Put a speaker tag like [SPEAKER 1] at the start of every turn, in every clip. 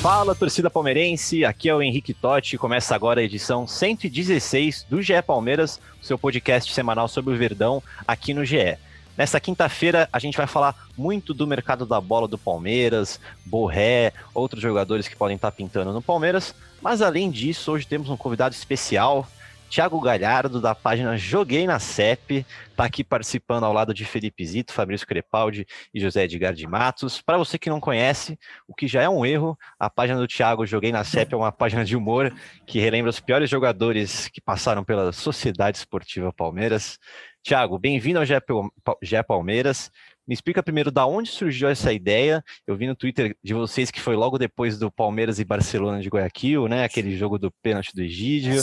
[SPEAKER 1] Fala, torcida palmeirense, aqui é o Henrique Totti, começa agora a edição 116 do GE Palmeiras, seu podcast semanal sobre o Verdão aqui no GE. Nessa quinta-feira a gente vai falar muito do mercado da bola do Palmeiras, Borré, outros jogadores que podem estar pintando no Palmeiras, mas além disso, hoje temos um convidado especial, Thiago Galhardo, da página Joguei na CEP, está aqui participando ao lado de Felipe Zito, Fabrício Crepaldi e José Edgar de Matos. Para você que não conhece, o que já é um erro, a página do Thiago Joguei na CEP é uma página de humor que relembra os piores jogadores que passaram pela Sociedade Esportiva Palmeiras. Thiago, bem-vindo ao GE Palmeiras. Me explica primeiro da onde surgiu essa ideia. Eu vi no Twitter de vocês que foi logo depois do Palmeiras e Barcelona de Guayaquil, né? Aquele jogo do pênalti do Egídio.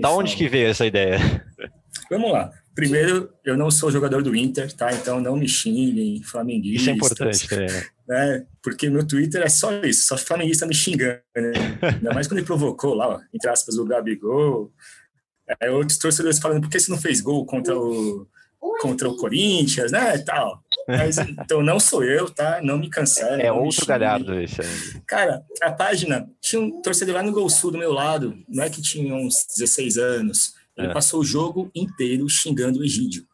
[SPEAKER 1] Da onde
[SPEAKER 2] fala.
[SPEAKER 1] que veio essa ideia?
[SPEAKER 2] Vamos lá. Primeiro, eu não sou jogador do Inter, tá? Então não me xinguem, flamenguistas.
[SPEAKER 1] Isso é importante, né?
[SPEAKER 2] Né? Porque meu Twitter é só isso, só flamenguista me xingando, né? Ainda mais quando ele provocou lá, ó, entre aspas, o Gabigol. É, outros torcedores falando, por que você não fez gol contra o, contra o Corinthians, né? Tal. Mas, então não sou eu, tá? Não me cancele.
[SPEAKER 1] É outro galhardo esse aí.
[SPEAKER 2] Cara, a página tinha um torcedor lá no Gol Sul do meu lado, não é que tinha uns 16 anos. Ele
[SPEAKER 1] É.
[SPEAKER 2] passou o jogo inteiro xingando o Egídio.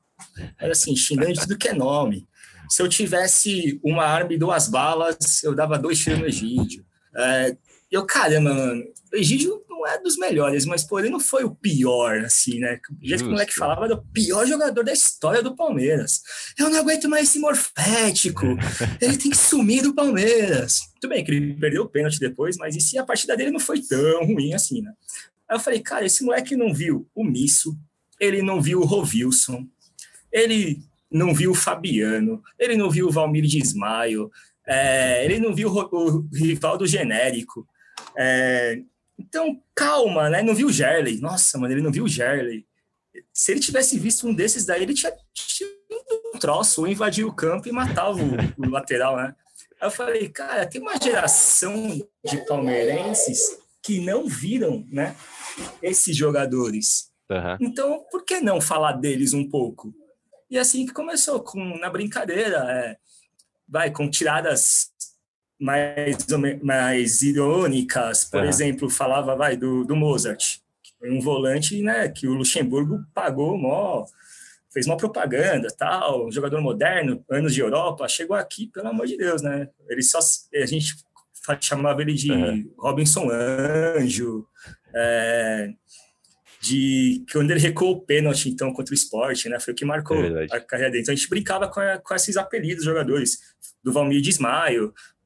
[SPEAKER 2] Era assim, xingando de tudo que é nome. Se eu tivesse uma arma e duas balas, eu dava dois tiros no Egídio. É, eu, caramba, mano, o Egídio não é dos melhores, mas pô, ele não foi o pior, assim, né? O jeito que o moleque falava, era o pior jogador da história do Palmeiras. Eu não aguento mais esse morfético. Ele tem que sumir do Palmeiras. Tudo bem que ele perdeu o pênalti depois, mas e se a partida dele não foi tão ruim assim, né? Aí eu falei, cara, esse moleque não viu o Misso, ele não viu o Rovilson, ele não viu o Fabiano, ele não viu o Valmir de Ismael, é, ele não viu o, o Rivaldo genérico. É, então, calma, né? Não viu o Gerley. Nossa, mano, ele não viu o Gerley. Se ele tivesse visto um desses daí, ele tinha, um troço, ou invadir o campo e matava o, o lateral, né? Aí eu falei, cara, tem uma geração de palmeirenses que não viram, né, esses jogadores.
[SPEAKER 1] Aham.
[SPEAKER 2] Então, por que não falar deles um pouco? E assim que começou, com, na brincadeira, é, vai, com tiradas mais, mais irônicas. Por
[SPEAKER 1] Aham.
[SPEAKER 2] exemplo, falava, vai, do, do Mozart, que foi um volante, né, que o Luxemburgo pagou mó, fez uma propaganda, tal, um jogador moderno, anos de Europa, chegou aqui, pelo amor de Deus, né? Ele só, a gente chamava ele de
[SPEAKER 1] Aham.
[SPEAKER 2] Robinson Anjo, é, de quando ele recuou o pênalti, então, contra o esporte, né? Foi o que marcou
[SPEAKER 1] É
[SPEAKER 2] a carreira dele. Então, a gente brincava com, a- com esses apelidos dos jogadores. Do Valmir de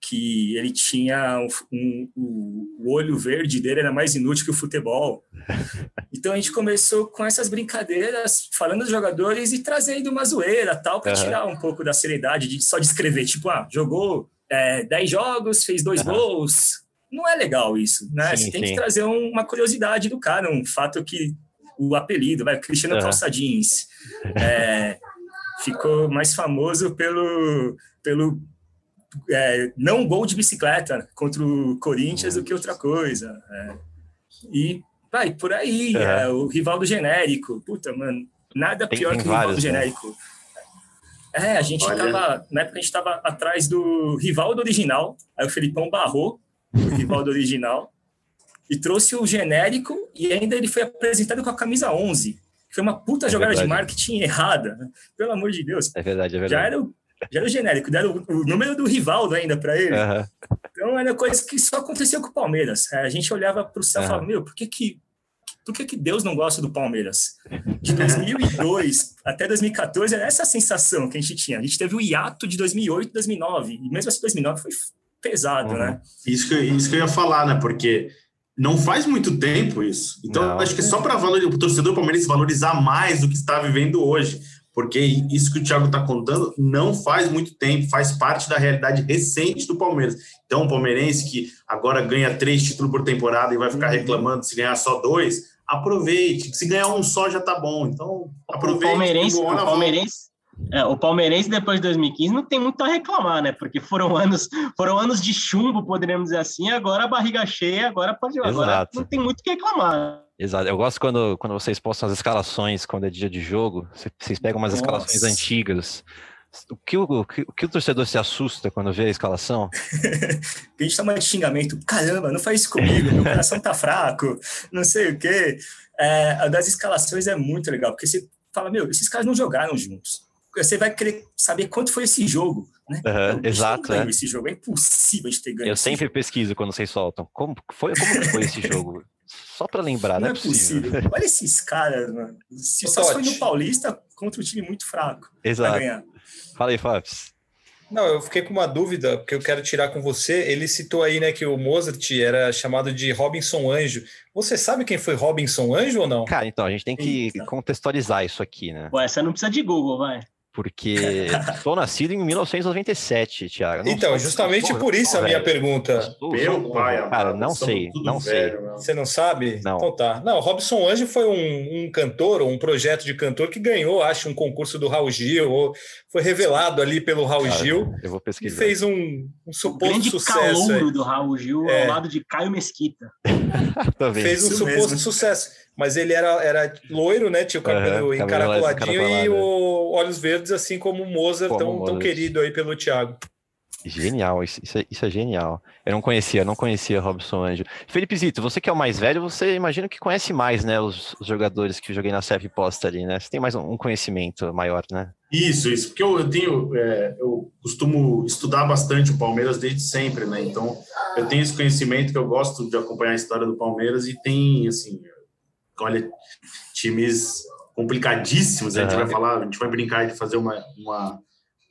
[SPEAKER 2] que ele tinha um, um- o, o olho verde dele era mais inútil que o futebol. Então, a gente começou com essas brincadeiras, falando dos jogadores e trazendo uma zoeira, tal, para
[SPEAKER 1] Aham.
[SPEAKER 2] tirar um pouco da seriedade de só descrever, tipo, ah, jogou é, 10 jogos, fez dois
[SPEAKER 1] Aham.
[SPEAKER 2] gols. Não é legal isso, né?
[SPEAKER 1] Sim,
[SPEAKER 2] Você tem
[SPEAKER 1] sim.
[SPEAKER 2] que trazer um- uma curiosidade do cara, um fato que o apelido, vai, Cristiano
[SPEAKER 1] Aham.
[SPEAKER 2] Calça Jeans, é, ficou mais famoso pelo, pelo é, não gol de bicicleta contra o Corinthians do que outra coisa. é. E vai por aí, é, o rival do genérico. Puta, mano, nada
[SPEAKER 1] Tem-
[SPEAKER 2] pior
[SPEAKER 1] tem
[SPEAKER 2] que o rival
[SPEAKER 1] vários,
[SPEAKER 2] do
[SPEAKER 1] né?
[SPEAKER 2] genérico. É, a gente
[SPEAKER 3] Olha.
[SPEAKER 2] tava, na época a gente tava atrás do rival do original, aí o Felipão barrou o rival do original e trouxe o genérico e ainda ele foi apresentado com a camisa 11. Foi uma puta
[SPEAKER 1] É
[SPEAKER 2] jogada de
[SPEAKER 1] verdade.
[SPEAKER 2] marketing errada, né? pelo amor de Deus.
[SPEAKER 1] É verdade, é
[SPEAKER 2] Já
[SPEAKER 1] verdade.
[SPEAKER 2] era, o, já era o genérico, deram o, o número do Rivaldo ainda para ele.
[SPEAKER 1] Aham.
[SPEAKER 2] Então era coisa que só aconteceu com o Palmeiras. É, A gente olhava para o céu e falava, meu, por que que, por que que Deus não gosta do Palmeiras? De 2002 até 2014 era essa a sensação que a gente tinha. A gente teve o hiato de 2008 2009, e mesmo assim 2009 foi pesado,
[SPEAKER 1] Uhum.
[SPEAKER 2] né?
[SPEAKER 3] Isso que, isso que eu ia falar, né? Porque não faz muito tempo isso. Então,
[SPEAKER 1] Não.
[SPEAKER 3] acho que só para o torcedor palmeirense valorizar mais o que está vivendo hoje. Porque isso que o Thiago está contando não faz muito tempo, faz parte da realidade recente do Palmeiras. Então, o palmeirense que agora ganha três títulos por temporada e vai ficar uhum. reclamando se ganhar só dois, aproveite. Se ganhar um só já tá bom. Então, aproveite.
[SPEAKER 4] O palmeirense, o palmeirense, é, o palmeirense depois de 2015 não tem muito a reclamar, né? Porque foram anos, foram anos de chumbo, poderíamos dizer assim. Agora a barriga cheia, agora pode, agora não tem muito o que reclamar.
[SPEAKER 1] Exato. Eu gosto quando, quando vocês postam as escalações, quando é dia de jogo, vocês pegam umas Nossa. escalações antigas. O que o, o, que, o que o torcedor se assusta quando vê a escalação?
[SPEAKER 2] a gente toma de xingamento. Caramba, não faz isso comigo, meu coração tá fraco, não sei o quê. É, a das escalações é muito legal, porque você fala, meu, esses caras não jogaram juntos. Você vai querer saber quanto foi esse jogo, né?
[SPEAKER 1] Uhum, exato.
[SPEAKER 2] É. Esse jogo é impossível de ter ganho.
[SPEAKER 1] Eu sempre jogo. pesquiso quando vocês soltam. Como foi, como foi esse jogo? Só para lembrar, não, não é, é possível.
[SPEAKER 2] possível. Olha esses caras, mano. Se só foi no Paulista contra um time muito fraco.
[SPEAKER 1] Exato. Fala aí, Fábio.
[SPEAKER 5] Não, eu fiquei com uma dúvida que eu quero tirar com você. Ele citou aí, né, que o Mozart era chamado de Robinson Anjo. Você sabe quem foi Robinson Anjo ou não?
[SPEAKER 1] Cara, então a gente tem que contextualizar isso aqui, né?
[SPEAKER 4] Ué, você não precisa de Google, vai
[SPEAKER 1] porque sou nascido em 1997, Thiago.
[SPEAKER 5] Não então, justamente por isso a minha velho. pergunta.
[SPEAKER 3] Meu pai,
[SPEAKER 1] cara, não sei, não sei.
[SPEAKER 5] Você não sabe?
[SPEAKER 1] Não.
[SPEAKER 5] Então tá. Não, Robson Anjo foi um, um cantor, ou um projeto de cantor que ganhou, acho, um concurso do Raul Gil, ou foi revelado ali pelo Raul cara, Gil.
[SPEAKER 1] Eu vou pesquisar.
[SPEAKER 5] E fez um, um suposto
[SPEAKER 4] grande
[SPEAKER 5] sucesso.
[SPEAKER 4] do Raul Gil é. ao lado de Caio Mesquita.
[SPEAKER 5] fez um isso suposto mesmo. sucesso mas ele era, era loiro, né? Tinha o cabelo uhum, encaracoladinho e o olhos verdes, assim como o Mozart, como tão, Mozart. tão querido aí pelo Thiago.
[SPEAKER 1] Genial, isso, isso, é, isso, é, genial. Eu não conhecia, não conhecia Robson Anjo. Felipe Zito, você que é o mais velho, você imagina que conhece mais, né, os, os jogadores que eu joguei na CF Posta ali, né? Você tem mais um, um conhecimento maior, né?
[SPEAKER 3] Isso, isso, porque eu, eu tenho, é, eu costumo estudar bastante o Palmeiras desde sempre, né? Então, eu tenho esse conhecimento que eu gosto de acompanhar a história do Palmeiras e tem, assim, olha, times complicadíssimos. A gente vai falar, a gente vai brincar de fazer uma, uma,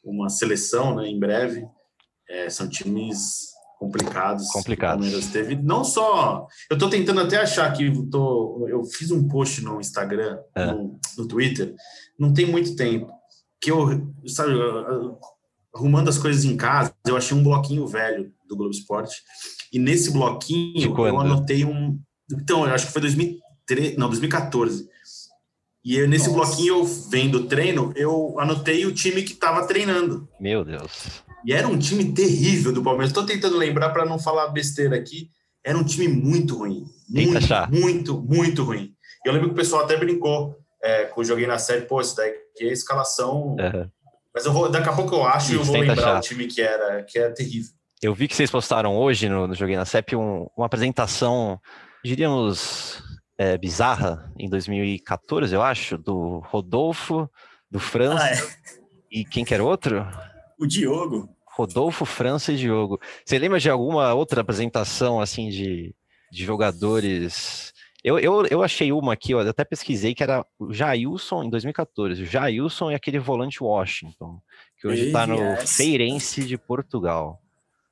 [SPEAKER 3] uma seleção né, em breve. É, são times complicados.
[SPEAKER 1] Complicados.
[SPEAKER 3] Palmeiras teve. Não só. Eu estou tentando até achar que tô, eu fiz um post no Instagram, é. no, no, Twitter, não tem muito tempo, que eu, sabe, arrumando as coisas em casa, eu achei um bloquinho velho do Globo Esporte. E nesse bloquinho eu anotei um. Então, eu acho que foi 2000, não, 2014. E eu, nesse Nossa. bloquinho, eu vendo o treino, eu anotei o time que estava treinando.
[SPEAKER 1] Meu Deus.
[SPEAKER 3] E era um time terrível do Palmeiras. Estou tentando lembrar para não falar besteira aqui. Era um time muito ruim. Muito, muito, muito ruim. E eu lembro que o pessoal até brincou é, eu joguei na série, pô, isso daí que é escalação. Uhum. Mas eu vou, daqui a pouco eu acho e eu vou lembrar achar. o time que era, que era terrível.
[SPEAKER 1] Eu vi que vocês postaram hoje no, no Joguei na CEP um, uma apresentação, diríamos, é, bizarra em 2014, eu acho, do Rodolfo, do França. Ah, é. E quem que era outro?
[SPEAKER 2] O Diogo.
[SPEAKER 1] Rodolfo, França e Diogo. Você lembra de alguma outra apresentação assim de, de jogadores? Eu, eu, eu achei uma aqui, eu até pesquisei, que era o Jailson em 2014. O Jailson e aquele volante Washington, que hoje está no yes. Feirense de Portugal.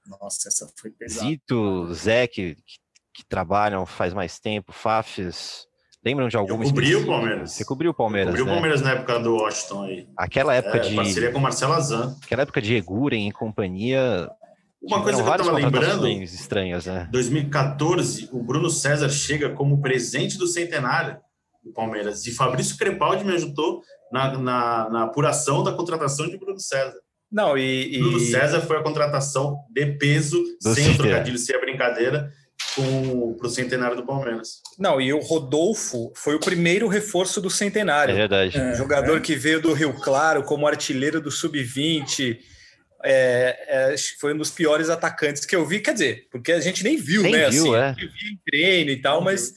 [SPEAKER 2] Nossa, essa foi pesada.
[SPEAKER 1] Zito, Zé, que, que que trabalham faz mais tempo, Fafs, lembram de algum?
[SPEAKER 3] Eu cobri o Palmeiras.
[SPEAKER 1] Você cobriu o Palmeiras,
[SPEAKER 3] Cobriu
[SPEAKER 1] né?
[SPEAKER 3] o Palmeiras na época do Washington aí.
[SPEAKER 1] Aquela época é, de...
[SPEAKER 3] Parceria com o Marcelo Azan.
[SPEAKER 1] Aquela época de Eguren em companhia...
[SPEAKER 3] Uma coisa que eu estava lembrando,
[SPEAKER 1] estranhas, né?
[SPEAKER 3] 2014, o Bruno César chega como presente do centenário do Palmeiras. E Fabrício Crepaldi me ajudou na, na, na apuração da contratação de Bruno César.
[SPEAKER 5] Não, e,
[SPEAKER 3] e... Bruno César foi a contratação de peso, do sem o trocadilho, sem a brincadeira, para o centenário do Palmeiras.
[SPEAKER 5] Não, e o Rodolfo foi o primeiro reforço do centenário.
[SPEAKER 1] É verdade. É,
[SPEAKER 5] jogador é. que veio do Rio Claro como artilheiro do Sub-20. É, é, foi um dos piores atacantes que eu vi, quer dizer, porque a gente nem viu,
[SPEAKER 1] nem
[SPEAKER 5] né?
[SPEAKER 1] Viu,
[SPEAKER 5] assim, é. em treino e tal, mas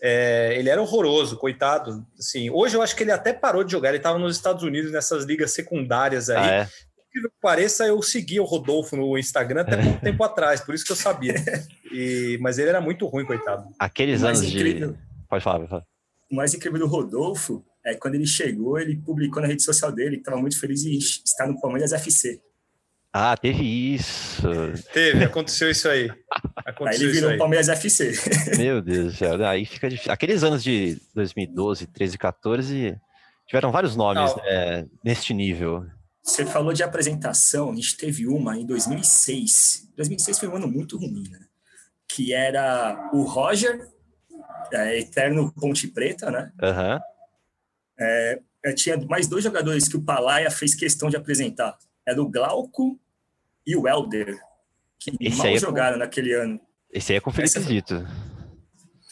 [SPEAKER 5] é, ele era horroroso, coitado. Assim, hoje eu acho que ele até parou de jogar. Ele estava nos Estados Unidos nessas ligas secundárias aí. Ah, é? que pareça, eu segui o Rodolfo no Instagram até pouco tempo atrás, por isso que eu sabia. E, mas ele era muito ruim, coitado.
[SPEAKER 1] Aqueles anos incrível, de. Pode falar, pode falar.
[SPEAKER 2] O mais incrível do Rodolfo é quando ele chegou, ele publicou na rede social dele que estava muito feliz em estar no Palmeiras FC.
[SPEAKER 1] Ah, teve isso.
[SPEAKER 5] Teve, aconteceu isso aí.
[SPEAKER 2] Aconteceu aí ele virou aí. Palmeiras FC.
[SPEAKER 1] Meu Deus do céu. Aí fica difícil. Aqueles anos de 2012, 13, 14 Tiveram vários nomes é, neste nível.
[SPEAKER 2] Você falou de apresentação, a gente teve uma em 2006. 2006 foi um ano muito ruim, né? Que era o Roger, é, eterno Ponte Preta, né?
[SPEAKER 1] Uhum.
[SPEAKER 2] É, tinha mais dois jogadores que o Palaia fez questão de apresentar. Era o Glauco e o Helder, que Esse mal é jogaram com... naquele ano.
[SPEAKER 1] Esse aí é com o Felipe essa, Zito.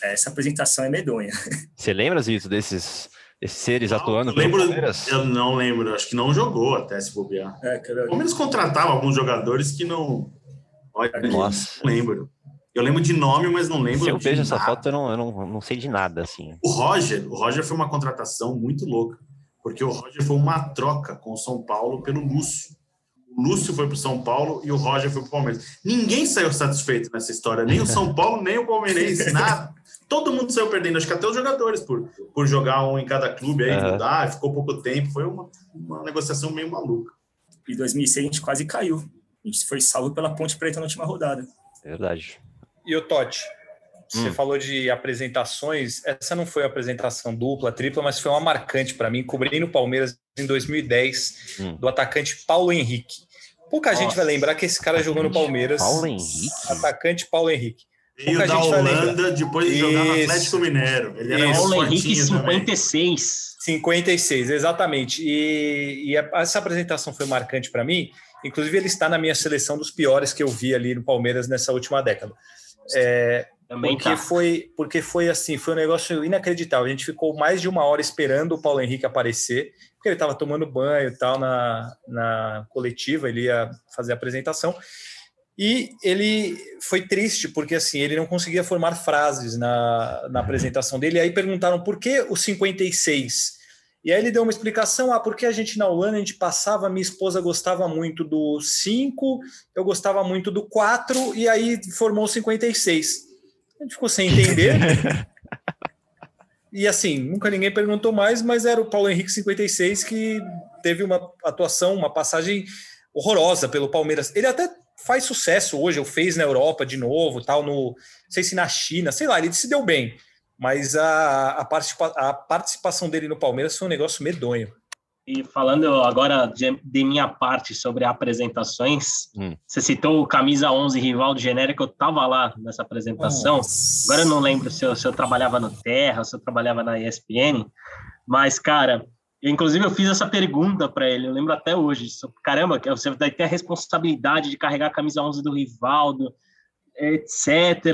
[SPEAKER 2] Essa apresentação é medonha.
[SPEAKER 1] Você lembra, Zito, desses, desses seres não, atuando?
[SPEAKER 3] Eu, lembro, eu não lembro, acho que não jogou até se bobear. É, cara... O Palmeiras contratava alguns jogadores que não. Olha, Nossa. não lembro. Eu lembro de nome, mas não lembro.
[SPEAKER 1] Se eu vejo essa foto, eu, não, eu não, não sei de nada, assim.
[SPEAKER 3] O Roger, o Roger foi uma contratação muito louca, porque o Roger foi uma troca com o São Paulo pelo Lúcio. O Lúcio foi para o São Paulo e o Roger foi para o Palmeiras. Ninguém saiu satisfeito nessa história, nem o São Paulo, nem o Palmeirense, nada. Todo mundo saiu perdendo, acho que até os jogadores, por, por jogar um em cada clube aí, uhum. mudar, ficou pouco tempo. Foi uma, uma negociação meio maluca.
[SPEAKER 2] Em 2006 a gente quase caiu. A gente foi salvo pela Ponte Preta na última rodada.
[SPEAKER 1] Verdade.
[SPEAKER 5] E o Totti? Você hum. falou de apresentações. Essa não foi uma apresentação dupla, tripla, mas foi uma marcante para mim, cobrindo o Palmeiras em 2010, hum. do atacante Paulo Henrique. Pouca Nossa. gente vai lembrar que esse cara jogou no Palmeiras.
[SPEAKER 1] Paulo Henrique?
[SPEAKER 5] Atacante Paulo Henrique.
[SPEAKER 3] Veio da Holanda depois de jogar no Atlético Mineiro.
[SPEAKER 4] Ele era Paulo Henrique 56.
[SPEAKER 5] Também. 56, exatamente. E, e essa apresentação foi marcante para mim. Inclusive, ele está na minha seleção dos piores que eu vi ali no Palmeiras nessa última década. É, Também porque tá. foi porque foi assim, foi um negócio inacreditável. A gente ficou mais de uma hora esperando o Paulo Henrique aparecer, porque ele estava tomando banho e tal na, na coletiva, ele ia fazer a apresentação. E ele foi triste, porque assim, ele não conseguia formar frases na, na apresentação dele. E aí perguntaram por que o 56? E aí ele deu uma explicação, ah, porque a gente na Holanda, a gente passava, minha esposa gostava muito do 5, eu gostava muito do 4, e aí formou o 56. A gente ficou sem entender. e assim, nunca ninguém perguntou mais, mas era o Paulo Henrique 56 que teve uma atuação, uma passagem horrorosa pelo Palmeiras. Ele até faz sucesso hoje, ou fez na Europa de novo, tal, no, não sei se na China, sei lá, ele se deu bem mas a, a, participa, a participação dele no Palmeiras foi um negócio medonho.
[SPEAKER 4] E falando agora de, de minha parte sobre apresentações, hum. você citou o camisa 11 rival do genérico, eu estava lá nessa apresentação. Nossa. Agora eu não lembro se eu, se eu trabalhava no Terra, se eu trabalhava na ESPN, mas cara, inclusive eu fiz essa pergunta para ele, eu lembro até hoje. Caramba, você vai ter a responsabilidade de carregar a camisa 11 do Rivaldo, etc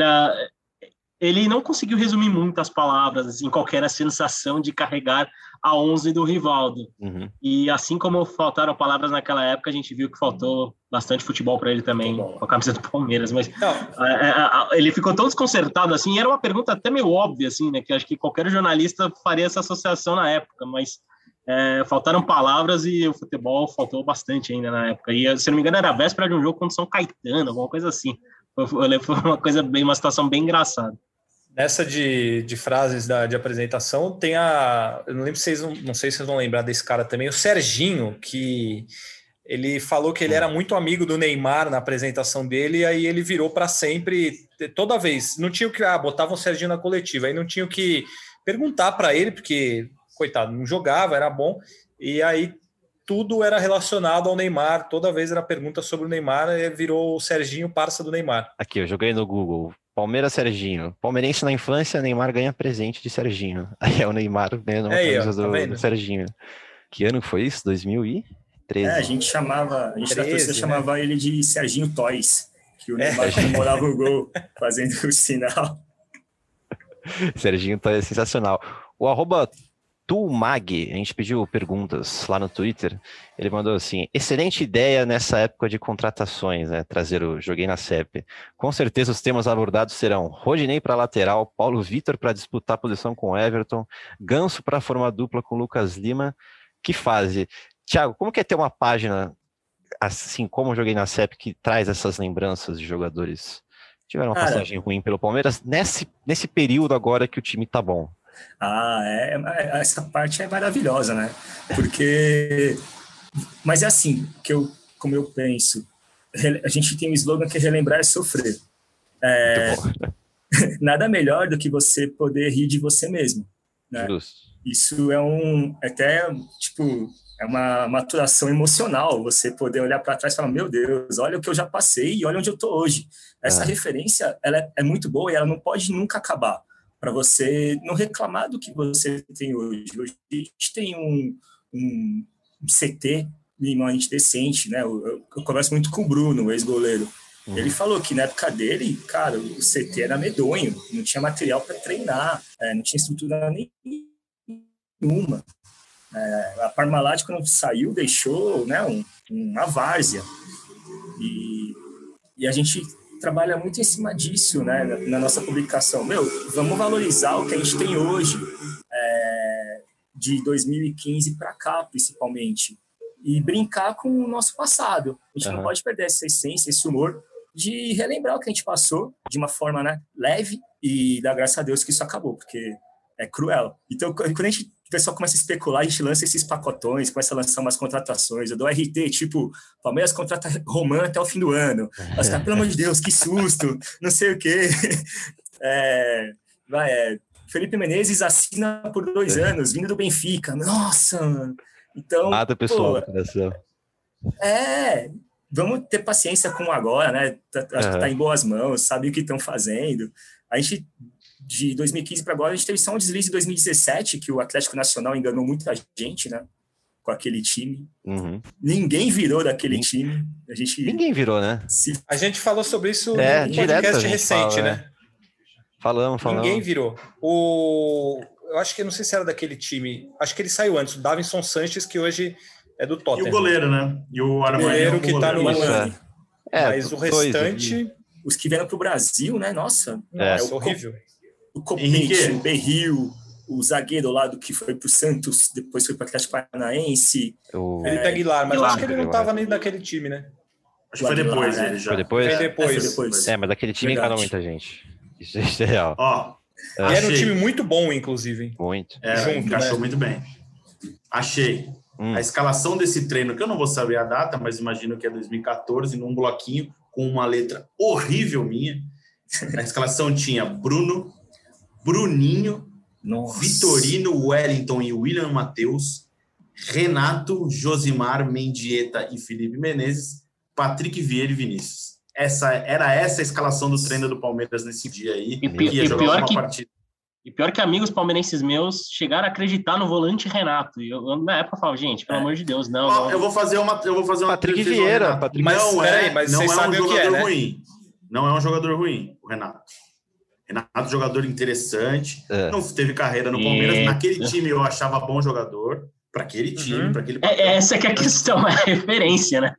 [SPEAKER 4] ele não conseguiu resumir muitas palavras, assim, qualquer sensação de carregar a 11 do Rivaldo. Uhum. E assim como faltaram palavras naquela época, a gente viu que faltou bastante futebol para ele também, com a camisa do Palmeiras. Mas é, é, é, ele ficou tão desconcertado assim, e era uma pergunta até meio óbvia, assim, né? Que acho que qualquer jornalista faria essa associação na época, mas é, faltaram palavras e o futebol faltou bastante ainda na época. E se não me engano, era a véspera de um jogo contra São Caetano, alguma coisa assim. Foi, foi uma coisa bem, uma situação bem engraçada.
[SPEAKER 5] Nessa de, de frases da, de apresentação, tem a. Eu não lembro se vocês não sei se vocês vão lembrar desse cara também, o Serginho, que ele falou que ele era muito amigo do Neymar na apresentação dele, e aí ele virou para sempre, toda vez. Não tinha o que. Ah, botavam o Serginho na coletiva, aí não tinha o que perguntar para ele, porque, coitado, não jogava, era bom, e aí tudo era relacionado ao Neymar, toda vez era pergunta sobre o Neymar, e virou o Serginho parça do Neymar.
[SPEAKER 1] Aqui, eu joguei no Google. Palmeiras Serginho. Palmeirense na infância, Neymar ganha presente de Serginho. Aí é o Neymar ganhando uma é, camisa tá do, Serginho. Que ano foi isso? 2013.
[SPEAKER 2] É, a gente chamava, a gente 13, da torcida né? chamava ele de Serginho Toys, que o é. Neymar é. comemorava o gol fazendo o sinal.
[SPEAKER 1] Serginho Toys é sensacional. O arroba Tulmag, a gente pediu perguntas lá no Twitter. Ele mandou assim: excelente ideia nessa época de contratações, né? Trazer o Joguei na CEP. Com certeza os temas abordados serão Rodinei para lateral, Paulo Vitor para disputar a posição com Everton, Ganso para formar dupla com Lucas Lima. Que fase. Tiago, como que é ter uma página assim como Joguei na CEP que traz essas lembranças de jogadores? Tiveram uma Cara, passagem ruim pelo Palmeiras nesse, nesse período agora que o time tá bom.
[SPEAKER 2] Ah, é, é, essa parte é maravilhosa, né? Porque, mas é assim, que eu, como eu penso, a gente tem um slogan que é relembrar é sofrer. É, nada melhor do que você poder rir de você mesmo. Né? isso é um até tipo é uma maturação emocional você poder olhar para trás e falar meu Deus olha o que eu já passei e olha onde eu estou hoje essa é. referência ela é, é, muito boa e ela não pode nunca acabar para você não reclamar do que você tem hoje hoje a gente tem um, um, CT minimamente decente né eu, eu, eu converso muito com o Bruno ex-goleiro Uhum. Ele falou que na época dele, cara, o CT era medonho, não tinha material para treinar, é, não tinha estrutura nenhuma. É, a Parmalat, quando saiu, deixou né, um, uma várzea. E, e a gente trabalha muito em cima disso né, na, na nossa publicação. Meu, vamos valorizar o que a gente tem hoje, é, de 2015 para cá, principalmente e brincar com o nosso passado. A gente uhum. não pode perder essa essência, esse humor, de relembrar o que a gente passou de uma forma né, leve e dar graças a Deus que isso acabou, porque é cruel. Então, quando a gente, o pessoal começa a especular, a gente lança esses pacotões, começa a lançar umas contratações. Eu dou RT, tipo, Palmeiras contrata Roman até o fim do ano. Mas, cara, pelo amor de Deus, que susto, não sei o quê. É, vai, é, Felipe Menezes assina por dois anos, vindo do Benfica. Nossa, mano. Então.
[SPEAKER 1] Mata o pessoal,
[SPEAKER 2] É, vamos ter paciência com agora, né? Tá, acho uhum. que tá em boas mãos, sabe o que estão fazendo. A gente, de 2015 para agora, a gente teve só um deslize em 2017, que o Atlético Nacional enganou muita gente, né? Com aquele time.
[SPEAKER 1] Uhum.
[SPEAKER 2] Ninguém virou daquele time. A gente,
[SPEAKER 1] Ninguém virou, né?
[SPEAKER 5] Se... A gente falou sobre isso é, no podcast recente, fala, né? É.
[SPEAKER 1] Falamos, falamos.
[SPEAKER 5] Ninguém virou. O... Eu acho que não sei se era daquele time. Acho que ele saiu antes. O Davinson Sanches, que hoje é do Tottenham.
[SPEAKER 3] E o goleiro, né? E o Armani.
[SPEAKER 5] O goleiro que está no
[SPEAKER 1] Milan.
[SPEAKER 5] É, Mas o restante.
[SPEAKER 2] Os que vieram para o Brasil, né? Nossa,
[SPEAKER 5] é, é o horrível.
[SPEAKER 2] O Copete, o Berril, o zagueiro lá do que foi para o Santos, depois foi para o Atlético Paranaense.
[SPEAKER 5] O Felipe Aguilar, mas Aguilar, acho que ele não estava nem daquele time, né?
[SPEAKER 3] Acho que foi depois ele já.
[SPEAKER 1] Foi depois?
[SPEAKER 5] Foi depois. É,
[SPEAKER 2] foi depois.
[SPEAKER 1] é mas daquele time enganou muita gente. Isso é real.
[SPEAKER 3] Ó,
[SPEAKER 5] e era um time muito bom, inclusive. Hein?
[SPEAKER 1] Muito.
[SPEAKER 3] É, Junto, encaixou né? muito bem. Achei. Hum. A escalação desse treino, que eu não vou saber a data, mas imagino que é 2014, num bloquinho com uma letra horrível minha. A escalação tinha Bruno, Bruninho, Nossa. Vitorino, Wellington e William Matheus, Renato, Josimar, Mendieta e Felipe Menezes, Patrick Vieira e Vinícius. Essa, era essa a escalação do treino do Palmeiras nesse dia aí.
[SPEAKER 4] E, e, e pior que, partida. E pior que amigos palmeirenses meus chegaram a acreditar no volante Renato. E eu, na época, eu falava, gente, pelo é. amor de Deus, não, não,
[SPEAKER 3] Eu vou fazer uma. Eu vou fazer uma
[SPEAKER 1] Patrick Vieira.
[SPEAKER 3] Patrick... Mas, não é, mas não é um jogador é, né? ruim. Não é um jogador ruim, o Renato. Renato, jogador interessante. É. Não teve carreira no Palmeiras. Naquele time eu achava bom jogador. Para aquele time, uhum. para aquele.
[SPEAKER 4] É, essa que é a questão, é a referência, né?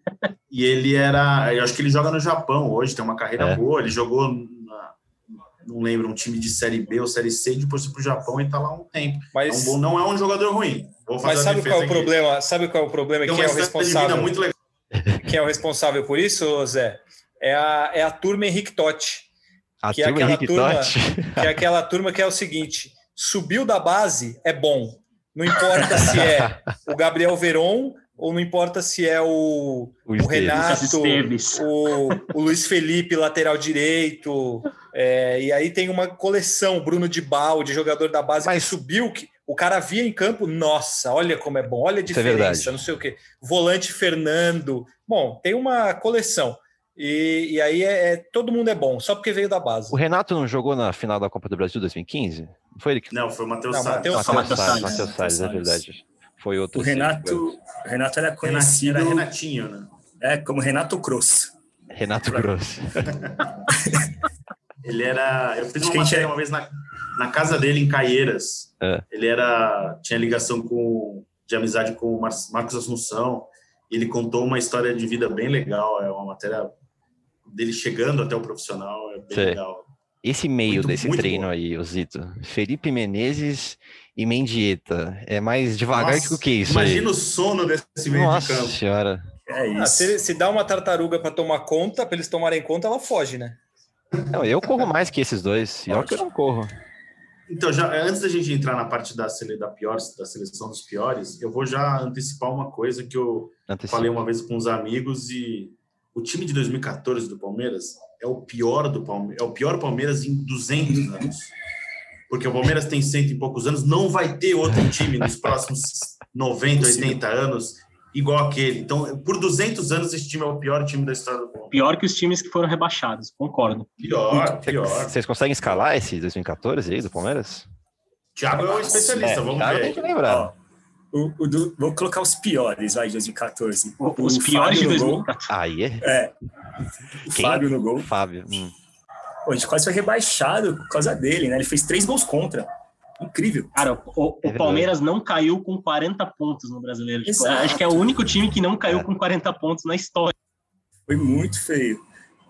[SPEAKER 3] E ele era. Eu acho que ele joga no Japão hoje, tem uma carreira é. boa. Ele jogou não lembro, um time de Série B ou Série C, depois foi para o Japão e está lá um tempo. Mas, é um bom, não é um jogador ruim.
[SPEAKER 5] mas sabe qual é o problema? Sabe qual é o problema? Quem é o responsável? Muito legal. Quem é o responsável por isso, Zé? É a, é a turma Henrique Totti.
[SPEAKER 1] A que é turma é aquela turma, Totti?
[SPEAKER 5] que é aquela turma que é o seguinte: subiu da base é bom. Não importa se é o Gabriel Veron ou não importa se é o, o, o Renato, o, o, Luiz Felipe, lateral direito. É, e aí tem uma coleção, Bruno de Balde, jogador da base Mas... que subiu, que o cara via em campo, nossa, olha como é bom, olha a é diferença, é não sei o quê. Volante Fernando. Bom, tem uma coleção. E, e aí é, é, todo mundo é bom, só porque veio da base.
[SPEAKER 1] O Renato não jogou na final da Copa do Brasil 2015? Não foi ele que...
[SPEAKER 3] Não, foi o Matheus Salles.
[SPEAKER 1] Matheus Salles, Matheus Salles, é verdade. Foi outro.
[SPEAKER 2] O Renato, Renato era conhecido.
[SPEAKER 3] Era Renatinho, né?
[SPEAKER 2] É, como Renato Cross.
[SPEAKER 1] Renato Cross.
[SPEAKER 3] ele era. Eu fiz uma matéria é... uma vez na, na casa dele, em Caieiras. É. Ele era. Tinha ligação com, de amizade com o Marcos Assunção. Ele contou uma história de vida bem legal. É uma matéria dele chegando até o profissional. É bem Sei. legal.
[SPEAKER 1] Esse meio muito, desse muito treino bom. aí, Osito. Felipe Menezes e Mendieta. É mais devagar Nossa, que o que isso?
[SPEAKER 3] Imagina aí. o sono desse meio
[SPEAKER 1] Nossa
[SPEAKER 3] de campo.
[SPEAKER 1] senhora.
[SPEAKER 5] É ah, isso. Ah, se, se, dá uma tartaruga para tomar conta, para eles tomarem conta, ela foge, né?
[SPEAKER 1] Não, eu corro mais que esses dois. E olha que eu não corro.
[SPEAKER 3] Então, já, antes da gente entrar na parte da, da, pior, da seleção dos piores, eu vou já antecipar uma coisa que eu Antecipa. falei uma vez com uns amigos e o time de 2014 do Palmeiras é o pior do Palmeiras, é o pior Palmeiras em 200 anos. porque o Palmeiras tem cento e poucos anos, não vai ter outro time nos próximos 90, 80 anos igual aquele. Então, por 200 anos, esse time é o pior time da história do Palmeiras.
[SPEAKER 4] Pior que os times que foram rebaixados, concordo.
[SPEAKER 3] Pior, pior.
[SPEAKER 1] Vocês conseguem escalar esse 2014 aí do Palmeiras?
[SPEAKER 3] Thiago é o especialista, é, vamos
[SPEAKER 1] Thiago
[SPEAKER 3] ver.
[SPEAKER 1] Tem que lembrar. Ó,
[SPEAKER 2] o, o do, vou colocar os piores, vai, de 2014.
[SPEAKER 4] O, os piores de 2014.
[SPEAKER 1] Aí é.
[SPEAKER 2] é. O
[SPEAKER 1] Quem?
[SPEAKER 2] Fábio no gol.
[SPEAKER 1] Fábio. Hum.
[SPEAKER 2] Pô, a gente quase foi rebaixado por causa dele, né? Ele fez três gols contra. Incrível.
[SPEAKER 4] Cara, o, o
[SPEAKER 1] É
[SPEAKER 4] Palmeiras não caiu com 40 pontos no brasileiro. Tipo, acho que é o único time que não caiu
[SPEAKER 1] É.
[SPEAKER 4] com 40 pontos na história.
[SPEAKER 2] Foi muito feio.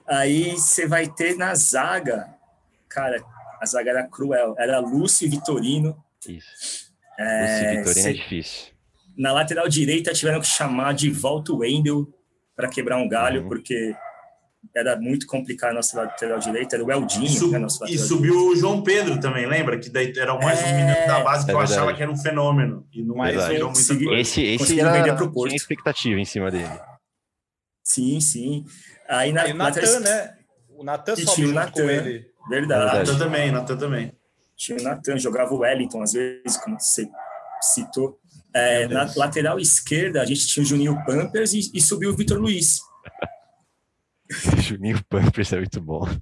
[SPEAKER 2] Aí você vai ter na zaga, cara, a zaga era cruel. Era Lúcio e Vitorino.
[SPEAKER 1] Isso.
[SPEAKER 2] É,
[SPEAKER 1] Esse Vitorino é
[SPEAKER 2] cê-
[SPEAKER 1] difícil.
[SPEAKER 2] na lateral direita tiveram que chamar de volta o Wendel para quebrar um galho,
[SPEAKER 1] Uhum.
[SPEAKER 2] porque era muito complicado a nossa lateral direita. Era o Eldinho,
[SPEAKER 3] E, sub-
[SPEAKER 2] né, nosso
[SPEAKER 3] e subiu o João Pedro também, lembra? Que daí era o mais um
[SPEAKER 2] É,
[SPEAKER 3] menino da base que
[SPEAKER 1] é
[SPEAKER 3] eu achava que era um fenômeno. E não
[SPEAKER 5] Mas
[SPEAKER 3] virou muita coisa.
[SPEAKER 1] Esse, esse era,
[SPEAKER 2] vender pro Porto.
[SPEAKER 1] tinha expectativa em cima dele.
[SPEAKER 2] Sim, sim. Aí na
[SPEAKER 5] E o Natan,
[SPEAKER 2] lateral-
[SPEAKER 5] né? O Natan sobe
[SPEAKER 2] tinha o Natan. Verdade.
[SPEAKER 3] Natan também, Natan também.
[SPEAKER 2] Tinha o Natan, jogava o Wellington, às vezes, como você citou. É, na lateral esquerda, a gente tinha o Juninho Pampers e, e subiu o Vitor Luiz.
[SPEAKER 1] Juninho Pampers é muito bom.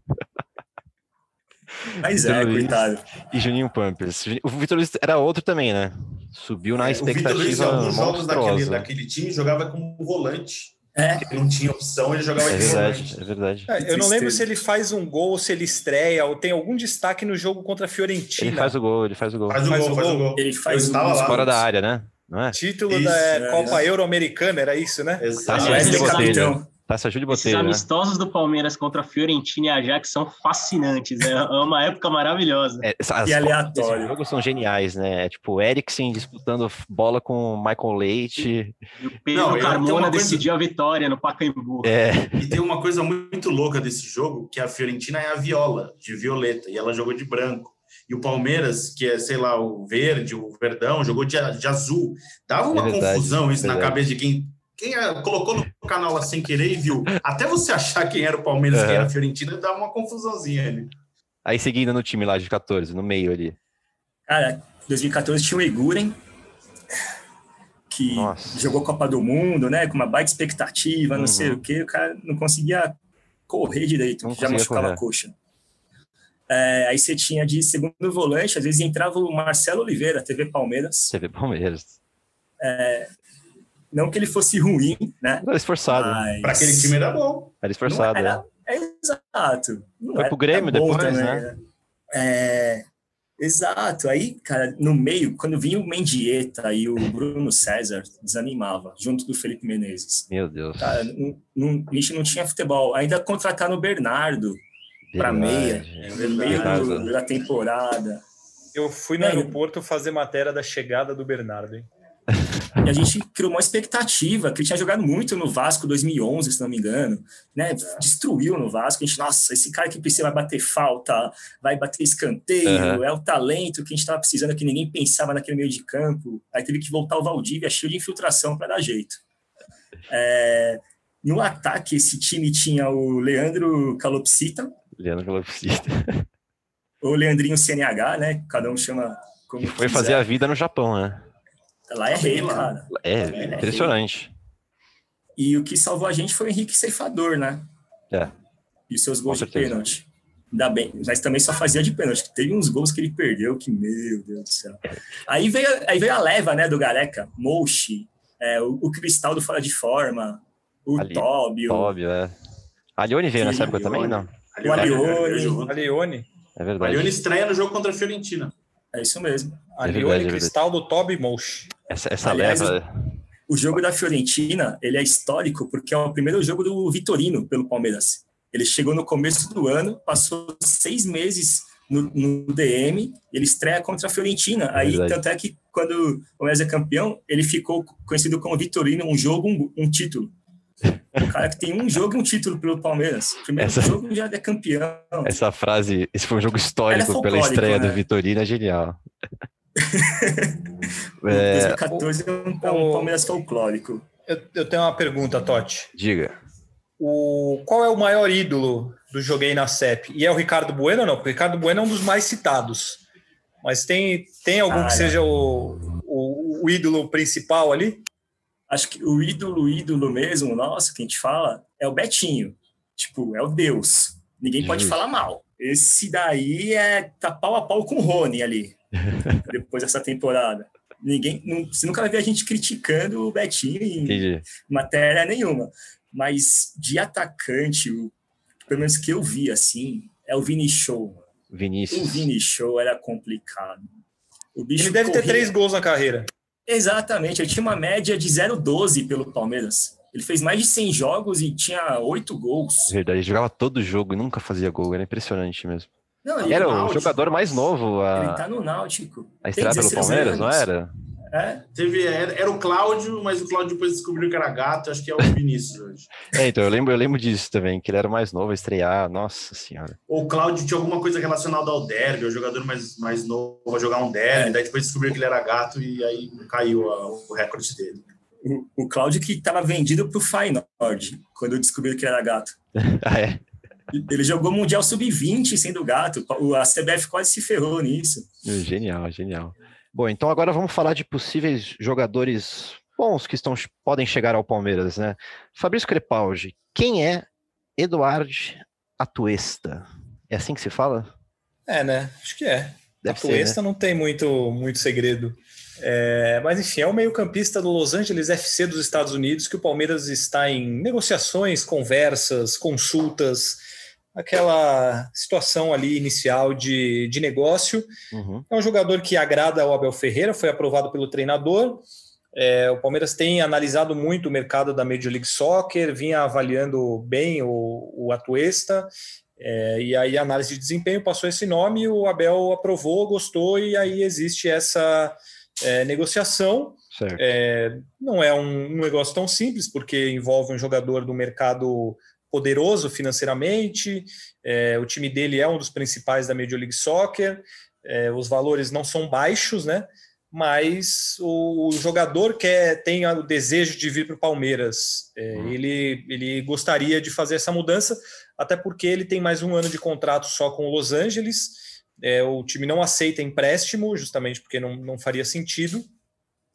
[SPEAKER 2] Mas
[SPEAKER 1] Vitor
[SPEAKER 2] é,
[SPEAKER 1] Luiz.
[SPEAKER 2] coitado.
[SPEAKER 1] E Juninho Pampers. O Vitor Luiz era outro também, né? Subiu na
[SPEAKER 3] É, o Vitor Luiz, em
[SPEAKER 1] expectativa
[SPEAKER 3] alguns jogos daquele, daquele time, jogava como volante.
[SPEAKER 2] É,
[SPEAKER 3] Ele não tinha opção, ele jogava
[SPEAKER 1] É
[SPEAKER 3] de
[SPEAKER 1] verdade, é verdade.
[SPEAKER 5] É, eu não lembro se ele faz um gol, ou se ele estreia, ou tem algum destaque no jogo contra a Fiorentina.
[SPEAKER 1] Ele faz o gol, ele faz o gol.
[SPEAKER 3] Faz o
[SPEAKER 5] Faz
[SPEAKER 3] gol,
[SPEAKER 5] o
[SPEAKER 3] faz o
[SPEAKER 5] gol.
[SPEAKER 3] gol.
[SPEAKER 2] Ele faz
[SPEAKER 3] Eu
[SPEAKER 2] o gol
[SPEAKER 3] lá.
[SPEAKER 1] Fora da área, né? Não é?
[SPEAKER 5] Título
[SPEAKER 3] Isso,
[SPEAKER 5] da
[SPEAKER 2] é,
[SPEAKER 5] Copa
[SPEAKER 2] é.
[SPEAKER 5] Euro-Americana, era isso, né?
[SPEAKER 1] Tá
[SPEAKER 3] Exato.
[SPEAKER 1] certo.
[SPEAKER 2] Wesley
[SPEAKER 1] Botelho.
[SPEAKER 2] Capitão.
[SPEAKER 1] Taça Júlio
[SPEAKER 4] Esses
[SPEAKER 1] Botelho, né?
[SPEAKER 4] amistosos do Palmeiras contra a Fiorentina e a Ajax são fascinantes. É uma época maravilhosa.
[SPEAKER 1] É, as
[SPEAKER 2] E aleatório.
[SPEAKER 1] desse jogo são geniais, né? É tipo o Eriksen disputando bola com o Michael Leite.
[SPEAKER 4] E o Pedro
[SPEAKER 3] Não,
[SPEAKER 4] Carmona
[SPEAKER 3] coisa-
[SPEAKER 4] decidiu a vitória no Pacaembu.
[SPEAKER 1] É,
[SPEAKER 3] E tem uma coisa muito louca desse jogo, que a Fiorentina é a viola, de violeta, e ela jogou de branco. E o Palmeiras, que é, sei lá, o verde, o verdão, jogou de, de azul. Dava uma
[SPEAKER 1] É verdade,
[SPEAKER 3] confusão isso na
[SPEAKER 1] verdade.
[SPEAKER 3] cabeça de quem, quem ah, colocou no canal lá sem querer e viu. Até você achar quem era o Palmeiras e quem era a Fiorentina, dava uma confusãozinha ali.
[SPEAKER 1] aí seguindo no time lá de 14, no meio ali.
[SPEAKER 2] Cara, 2014 tinha o Eguren, que
[SPEAKER 1] Nossa.
[SPEAKER 2] jogou Copa do Mundo, né? Com uma baita expectativa, não
[SPEAKER 1] Uhum.
[SPEAKER 2] sei o quê. O cara não conseguia correr direito,
[SPEAKER 1] Não
[SPEAKER 2] já machucava
[SPEAKER 1] correr.
[SPEAKER 2] a coxa. É, aí você tinha de segundo volante, às vezes entrava o Marcelo Oliveira, TV Palmeiras.
[SPEAKER 1] Vê Palmeiras.
[SPEAKER 2] Não que ele fosse ruim, né?
[SPEAKER 1] Era esforçado.
[SPEAKER 2] Mas...
[SPEAKER 3] Para aquele time era bom.
[SPEAKER 1] Era esforçado,
[SPEAKER 2] era-
[SPEAKER 1] né?
[SPEAKER 2] é exato. Não
[SPEAKER 1] Foi pro Grêmio depois,
[SPEAKER 2] também,
[SPEAKER 1] né?
[SPEAKER 2] É, exato. Aí, cara, no meio, quando vinha o Mendieta e o Bruno César, desanimava, junto do Felipe Menezes.
[SPEAKER 1] Meu Deus.
[SPEAKER 2] Cara, não, não- a gente não tinha futebol. Ainda contrataram o Bernardo pra meia. No meio do- da temporada.
[SPEAKER 5] Eu fui no
[SPEAKER 2] É,
[SPEAKER 5] aeroporto fazer matéria da chegada do Bernardo, hein?
[SPEAKER 2] E a gente criou uma expectativa, que ele tinha jogado muito no Vasco 2011, se não me engano, né? Destruiu no Vasco. A gente, nossa, esse cara que precisa vai bater falta, vai bater escanteio,
[SPEAKER 1] Uhum.
[SPEAKER 2] é o talento que a gente estava precisando, que ninguém pensava naquele meio de campo. Aí teve que voltar o Valdívia, cheio de infiltração para dar jeito. É, no ataque, esse time tinha o Leandro Calopsita,
[SPEAKER 1] Leandro Galopsista.
[SPEAKER 2] ou Leandrinho CNH, né? Cada um chama como
[SPEAKER 1] Que foi
[SPEAKER 2] quiser.
[SPEAKER 1] fazer a vida no Japão, né?
[SPEAKER 2] Lá é rei, cara.
[SPEAKER 1] É,
[SPEAKER 2] né?
[SPEAKER 1] impressionante.
[SPEAKER 2] E o que salvou a gente foi o Henrique Ceifador, né?
[SPEAKER 1] É.
[SPEAKER 2] E os seus gols de pênalti. Ainda bem, mas também só fazia de pênalti. Teve uns gols que ele perdeu que, meu Deus do céu. Aí veio, aí veio a leva, né, do Gareca. Mochi, é, o, o Cristal do Fora de Forma, o
[SPEAKER 1] Ali,
[SPEAKER 2] Tóbio.
[SPEAKER 1] Óbvio, é. A Lione veio nessa época também, não?
[SPEAKER 2] O Alione.
[SPEAKER 5] Leone.
[SPEAKER 1] É
[SPEAKER 3] O
[SPEAKER 1] verdade.
[SPEAKER 3] Alione estreia no jogo contra a Fiorentina.
[SPEAKER 2] É isso mesmo.
[SPEAKER 5] A
[SPEAKER 1] É
[SPEAKER 5] Leone
[SPEAKER 1] verdade, é
[SPEAKER 5] Cristal do Toby Mosh.
[SPEAKER 1] Essa, essa
[SPEAKER 2] Aliás,
[SPEAKER 1] leva.
[SPEAKER 2] O jogo da Fiorentina, ele é histórico porque é o primeiro jogo do Vitorino pelo Palmeiras. Ele chegou no começo do ano, passou seis meses no, no DM, ele estreia contra a Fiorentina. Aí,
[SPEAKER 1] Verdade.
[SPEAKER 2] tanto é que quando o Palmeiras é campeão, ele ficou conhecido como Vitorino, um jogo, um, um título. O cara que tem um jogo e um título pelo Palmeiras. Primeiro
[SPEAKER 1] Essa-
[SPEAKER 2] jogo já é campeão.
[SPEAKER 1] Essa frase, esse foi um jogo histórico
[SPEAKER 2] é
[SPEAKER 1] pela
[SPEAKER 2] folclórico,
[SPEAKER 1] estreia
[SPEAKER 2] né?
[SPEAKER 1] do Vitorino, é genial.
[SPEAKER 2] O
[SPEAKER 1] É,
[SPEAKER 2] 2014 é um, é um
[SPEAKER 5] o-
[SPEAKER 2] Palmeiras folclórico.
[SPEAKER 5] Eu, eu tenho uma pergunta, Totti.
[SPEAKER 1] diga.
[SPEAKER 5] O, qual é o maior ídolo do Joguei na CEP? E é o Ricardo Bueno ou não? Porque o Ricardo Bueno é um dos mais citados. Mas tem, tem algum ah, que seja o, o, o, ídolo principal ali?
[SPEAKER 2] Acho que o ídolo, ídolo mesmo, nosso, que a gente fala, é o Betinho. Tipo, é o Deus. Ninguém pode falar mal. Esse daí é tá pau a pau com o Rony ali, depois dessa temporada. Ninguém, não, você nunca vai ver a gente criticando o Betinho em Entendi. matéria nenhuma. Mas de atacante, o, pelo menos que eu vi assim, é o Vini Show.
[SPEAKER 1] Vinícius.
[SPEAKER 2] O Vini Show era complicado.
[SPEAKER 5] ele deve corria... ter três gols na carreira.
[SPEAKER 2] Exatamente, ele tinha uma média de 0,12 pelo Palmeiras. Ele fez mais de 100 jogos e tinha oito gols.
[SPEAKER 1] Verdade, ele jogava todo jogo e nunca fazia gol, era impressionante mesmo. Não, ele era o jogador mais novo. A...
[SPEAKER 2] Ele tá no Náutico.
[SPEAKER 1] A estreia pelo Palmeiras, anos. não era?
[SPEAKER 3] É? Teve, era, era, o Cláudio, mas o Cláudio depois descobriu que era gato, acho que é o Vinícius hoje.
[SPEAKER 1] É, então eu lembro, eu lembro disso também, que ele era mais novo a estrear, nossa senhora.
[SPEAKER 3] Ou o Cláudio tinha alguma coisa relacionada ao derby, o jogador mais, mais novo a jogar um derby, é. daí depois descobriu que ele era gato e aí caiu a, o recorde dele.
[SPEAKER 2] O, o Cláudio que estava vendido para o Feyenoord, quando descobriu que era gato.
[SPEAKER 1] ah, é?
[SPEAKER 2] Ele jogou Mundial Sub-20 sendo gato. A CBF quase se ferrou nisso.
[SPEAKER 1] Genial, genial. Bom, então agora vamos falar de possíveis jogadores bons que estão, podem chegar ao Palmeiras, né? Fabrício Crepaldi, quem é Eduardo Atuesta? É assim que se fala?
[SPEAKER 5] É, né? Acho que é. Deve Atuesta ser, né? não tem muito, muito segredo. É, mas enfim, é o meio-campista do Los Angeles FC dos Estados Unidos que o Palmeiras está em negociações, conversas, consultas aquela situação ali inicial de, de negócio. Uhum. É um jogador que agrada ao Abel Ferreira, foi aprovado pelo treinador. É, o Palmeiras tem analisado muito o mercado da Major League Soccer, vinha avaliando bem o, o Atuesta, é, e aí a análise de desempenho passou esse nome, o Abel aprovou, gostou, e aí existe essa é, negociação. É, não é um, um negócio tão simples, porque envolve um jogador do mercado poderoso financeiramente, é, o time dele é um dos principais da Major League Soccer, é, os valores não são baixos, né? Mas o, o jogador quer tem o desejo de vir para o Palmeiras. É, uhum. ele, ele gostaria de fazer essa mudança, até porque ele tem mais um ano de contrato só com o Los Angeles. É, o time não aceita empréstimo, justamente porque não, não faria sentido.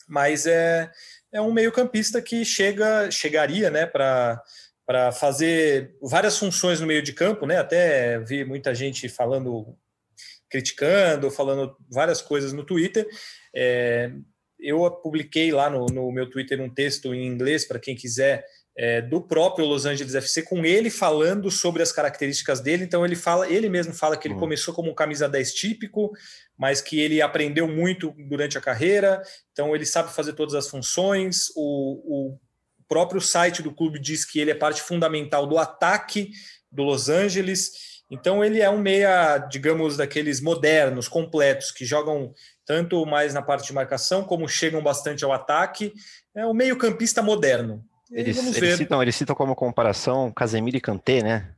[SPEAKER 5] Mas é, é um meio-campista que chega, chegaria né, para para fazer várias funções no meio de campo, né? Até vi muita gente falando, criticando, falando várias coisas no Twitter. É, eu publiquei lá no, no, meu Twitter um texto em inglês para quem quiser é, do próprio Los Angeles FC com ele falando sobre as características dele. Então ele fala, ele mesmo fala que ele uhum. começou como um camisa 10 típico, mas que ele aprendeu muito durante a carreira. Então ele sabe fazer todas as funções. O, o próprio site do clube diz que ele é parte fundamental do ataque do Los Angeles. Então ele é um meia, digamos, daqueles modernos, completos, que jogam tanto mais na parte de marcação, como chegam bastante ao ataque. É um meio-campista moderno.
[SPEAKER 1] Eles, eles, citam, eles citam como comparação Casemiro e Kanté, né?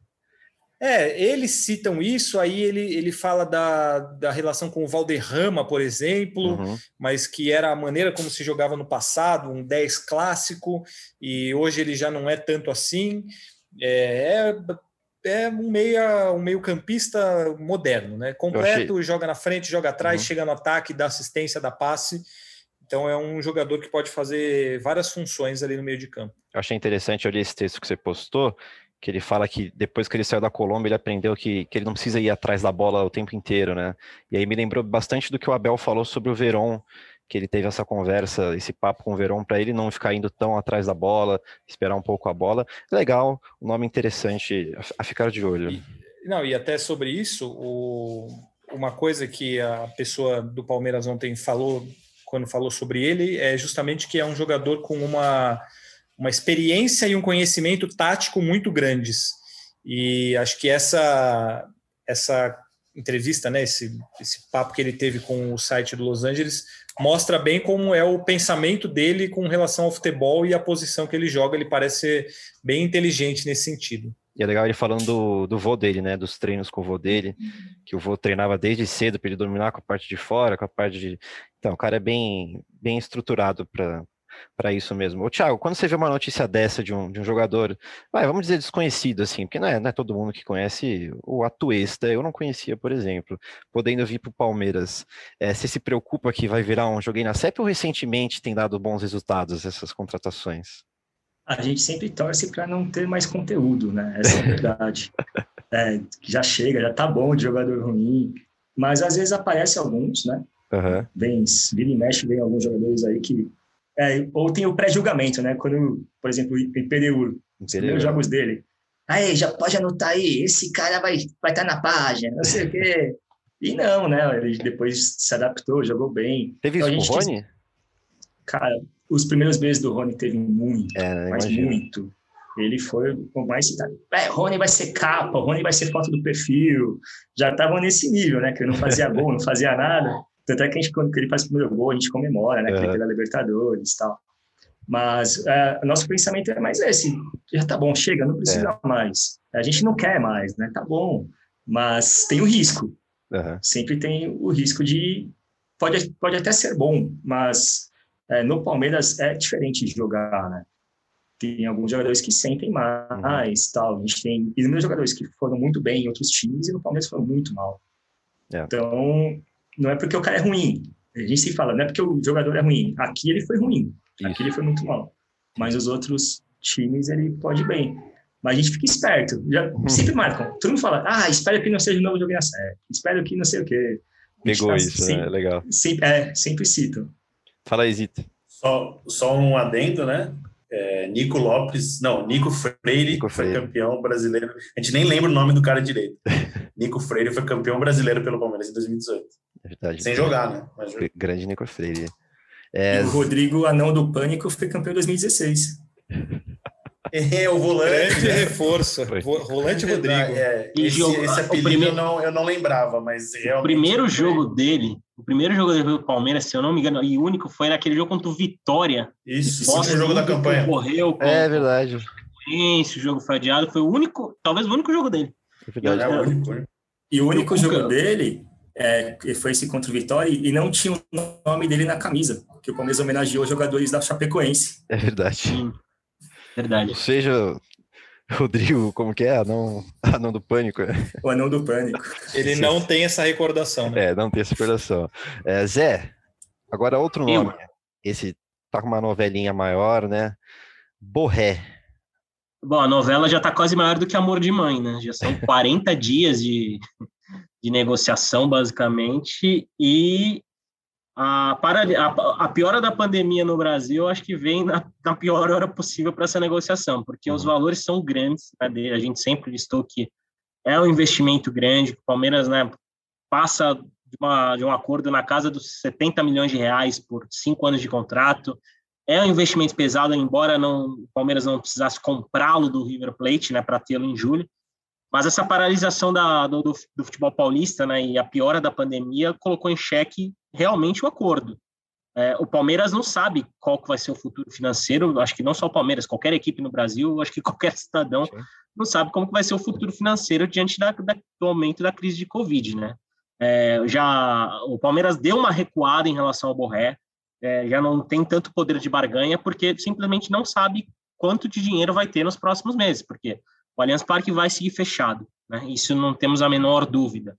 [SPEAKER 5] É, eles citam isso, aí ele, ele fala da, da relação com o Valderrama, por exemplo, uhum. mas que era a maneira como se jogava no passado, um 10 clássico, e hoje ele já não é tanto assim. É, é, é um, meia, um meio campista moderno, né? Completo, joga na frente, joga atrás, uhum. chega no ataque, dá assistência, dá passe. Então é um jogador que pode fazer várias funções ali no meio de campo.
[SPEAKER 1] Eu achei interessante, eu li esse texto que você postou, que ele fala que depois que ele saiu da Colômbia, ele aprendeu que, que ele não precisa ir atrás da bola o tempo inteiro, né? E aí me lembrou bastante do que o Abel falou sobre o Verón, que ele teve essa conversa, esse papo com o Verón, para ele não ficar indo tão atrás da bola, esperar um pouco a bola. Legal, um nome interessante a, ficar de olho.
[SPEAKER 5] E, não, e até sobre isso, o, uma coisa que a pessoa do Palmeiras ontem falou, quando falou sobre ele, é justamente que é um jogador com uma uma experiência e um conhecimento tático muito grandes. E acho que essa essa entrevista, né, esse, esse papo que ele teve com o site do Los Angeles mostra bem como é o pensamento dele com relação ao futebol e a posição que ele joga. Ele parece ser bem inteligente nesse sentido.
[SPEAKER 1] E é legal ele falando do, do vô dele, né? Dos treinos com o vô dele, que o vô treinava desde cedo para ele dominar com a parte de fora, com a parte de. Então, o cara é bem, bem estruturado para para isso mesmo. Ô, Thiago, quando você vê uma notícia dessa de um, de um jogador, vai, vamos dizer desconhecido, assim, porque não é, não é todo mundo que conhece o Atuesta, eu não conhecia, por exemplo, podendo vir para o Palmeiras, é, você se preocupa que vai virar um joguei na CEP ou recentemente tem dado bons resultados essas contratações?
[SPEAKER 2] A gente sempre torce para não ter mais conteúdo, né? Essa é a verdade. é, já chega, já tá bom de jogador ruim, mas às vezes aparece alguns, né?
[SPEAKER 1] Uhum.
[SPEAKER 2] Vem, vira e mexe, vem alguns jogadores aí que. É, ou tem o pré-julgamento, né? Quando, por exemplo, o Imperiur, os primeiros jogos dele. Aí, já pode anotar aí, esse cara vai estar vai tá na página, não sei o quê. E não, né? Ele depois se adaptou, jogou bem.
[SPEAKER 1] Teve então, isso com o Rony?
[SPEAKER 2] Cara, os primeiros meses do Rony teve muito, é, mas imagino. muito. Ele foi o mais citado. É, Rony vai ser capa, Rony vai ser foto do perfil. Já estavam nesse nível, né? Que ele não fazia gol, não fazia nada. Tanto é que a gente, quando ele faz o primeiro gol, a gente comemora, né? É. Que ele pela Libertadores e tal. Mas é, o nosso pensamento é mais esse. Já tá bom, chega, não precisa é. mais. A gente não quer mais, né? Tá bom. Mas tem o risco. Uhum. Sempre tem o risco de... Pode, pode até ser bom, mas é, no Palmeiras é diferente de jogar, né? Tem alguns jogadores que sentem mais, uhum. tal. A gente tem inúmeros jogadores que foram muito bem em outros times e no Palmeiras foram muito mal. É. Então, não é porque o cara é ruim. A gente se fala, não é porque o jogador é ruim. Aqui ele foi ruim, aqui ele foi muito mal. Mas os outros times ele pode bem. Mas a gente fica esperto. Já, uhum. Sempre marcam. Todo mundo fala, ah, espero que não seja um novo jogo na série. Espero que não sei o quê.
[SPEAKER 1] Pegou tá isso, sempre, né? Legal.
[SPEAKER 2] Sempre, é, sempre cito.
[SPEAKER 1] Fala aí, Zito.
[SPEAKER 3] Só, só um adendo, né? É, Nico Lopes, não, Nico Freire, Nico Freire, foi campeão brasileiro. A gente nem lembra o nome do cara direito. Nico Freire foi campeão brasileiro pelo Palmeiras em 2018. É verdade. Sem jogar, né? Mas...
[SPEAKER 1] Grande Nico Freire.
[SPEAKER 2] É... o Rodrigo Anão do Pânico foi campeão em 2016.
[SPEAKER 3] É, o volante.
[SPEAKER 5] Grande reforço. Volante Rodrigo.
[SPEAKER 3] É, esse, esse apelido primeiro, eu, não, eu não lembrava, mas realmente.
[SPEAKER 4] O primeiro jogo dele, o primeiro jogo dele pelo Palmeiras, se eu não me engano, e único foi naquele jogo contra o Vitória.
[SPEAKER 3] Isso, o jogo da campanha.
[SPEAKER 4] Correu
[SPEAKER 1] é verdade.
[SPEAKER 4] o jogo foi adiado. Foi o único, talvez o único jogo dele.
[SPEAKER 2] É verdade. É, o único, né? E o único jogo dele é, foi esse contra o Vitória e não tinha o nome dele na camisa, que o Palmeiras homenageou os jogadores da Chapecoense.
[SPEAKER 1] É verdade. Sim.
[SPEAKER 4] Verdade.
[SPEAKER 1] Ou seja, Rodrigo, como que é? Anão, anão do pânico.
[SPEAKER 2] O anão do pânico.
[SPEAKER 5] Ele não tem essa recordação,
[SPEAKER 1] né? É, não tem essa recordação. É, Zé, agora outro nome. Eu. Esse tá com uma novelinha maior, né? Borré.
[SPEAKER 4] Bom, a novela já tá quase maior do que Amor de Mãe, né? Já são 40 dias de, de negociação, basicamente, e a, para, a, a, piora da pandemia no Brasil, acho que vem na, na pior hora possível para essa negociação, porque os uhum. valores são grandes. Né? A gente sempre listou que é um investimento grande. O Palmeiras né, passa de, uma, de um acordo na casa dos 70 milhões de reais por cinco anos de contrato. É um investimento pesado, embora não, o Palmeiras não precisasse comprá-lo do River Plate né, para tê-lo em julho. Mas essa paralisação da, do, do, futebol paulista né, e a piora da pandemia colocou em xeque realmente o acordo. É, o Palmeiras não sabe qual que vai ser o futuro financeiro, acho que não só o Palmeiras, qualquer equipe no Brasil, acho que qualquer cidadão Sim. não sabe como que vai ser o futuro financeiro diante da, da, do aumento da crise de Covid, né? É, já o Palmeiras deu uma recuada em relação ao Borré, é, já não tem tanto poder de barganha porque simplesmente não sabe quanto de dinheiro vai ter nos próximos meses, porque o Allianz Parque vai seguir fechado, né? Isso não temos a menor dúvida.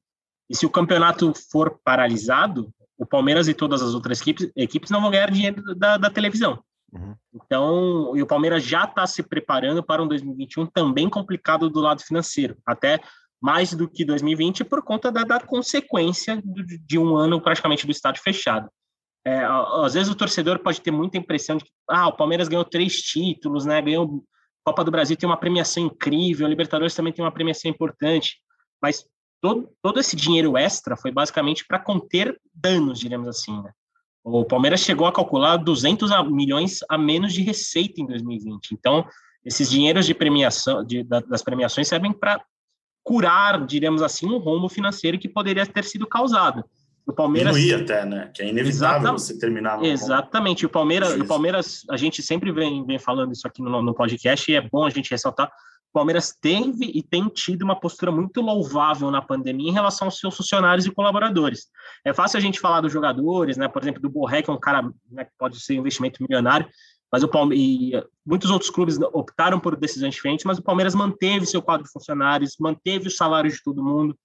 [SPEAKER 4] E se o campeonato for paralisado, o Palmeiras e todas as outras equipes, equipes não vão ganhar dinheiro da, da televisão. Uhum. Então, e o Palmeiras já está se preparando para um 2021 também complicado do lado financeiro, até mais do que 2020 por conta da, da consequência de, de um ano praticamente do estádio fechado. É, às vezes o torcedor pode ter muita impressão de que ah, o Palmeiras ganhou três títulos, né? Ganhou Copa do Brasil tem uma premiação incrível, a Libertadores também tem uma premiação importante, mas todo, todo esse dinheiro extra foi basicamente para conter danos, diremos assim. Né? O Palmeiras chegou a calcular 200 milhões a menos de receita em 2020. Então, esses dinheiros de premiação, de, das premiações servem para curar, diremos assim, um rombo financeiro que poderia ter sido causado.
[SPEAKER 3] O Palmeiras diminuir até, né? Que é inevitável Exata... você terminar.
[SPEAKER 4] No Exatamente. O Palmeiras, o Palmeiras, a gente sempre vem, vem falando isso aqui no, no podcast e é bom a gente ressaltar. Palmeiras teve e tem tido uma postura muito louvável na pandemia em relação aos seus funcionários e colaboradores. É fácil a gente falar dos jogadores, né? Por exemplo, do Borré, que é um cara né, que pode ser um investimento milionário, mas o Palmeiras, muitos outros clubes optaram por decisões diferentes, mas o Palmeiras manteve seu quadro de funcionários, manteve o salário de todo mundo,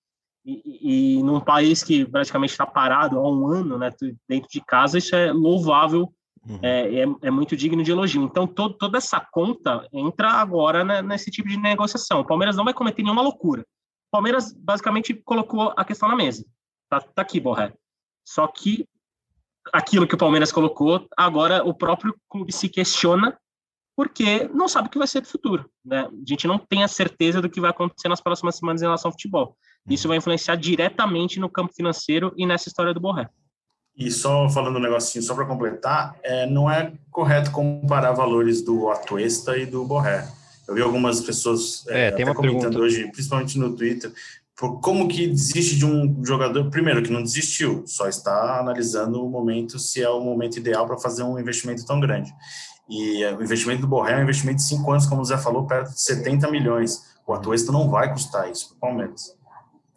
[SPEAKER 4] e, e num país que praticamente está parado há um ano, né, dentro de casa, isso é louvável Uhum. É, é, é, muito digno de elogio. Então, todo, toda essa conta entra agora né, nesse tipo de negociação. O Palmeiras não vai cometer nenhuma loucura. O Palmeiras basicamente colocou a questão na mesa. Tá, tá aqui, Borré. Só que aquilo que o Palmeiras colocou, agora o próprio clube se questiona porque não sabe o que vai ser do futuro. Né? A gente não tem a certeza do que vai acontecer nas próximas semanas em relação ao futebol. Isso vai influenciar diretamente no campo financeiro e nessa história do Borré.
[SPEAKER 3] E só falando um negocinho, só para completar, é, não é correto comparar valores do Atuesta e do Borré. Eu vi algumas pessoas é, é, comentando pergunta. hoje, principalmente no Twitter, por como que desiste de um jogador, primeiro, que não desistiu, só está analisando o momento, se é o momento ideal para fazer um investimento tão grande. E é, o investimento do Borré é um investimento de cinco anos, como o Zé falou, perto de 70 milhões. O Atuesta não vai custar isso para o Palmeiras.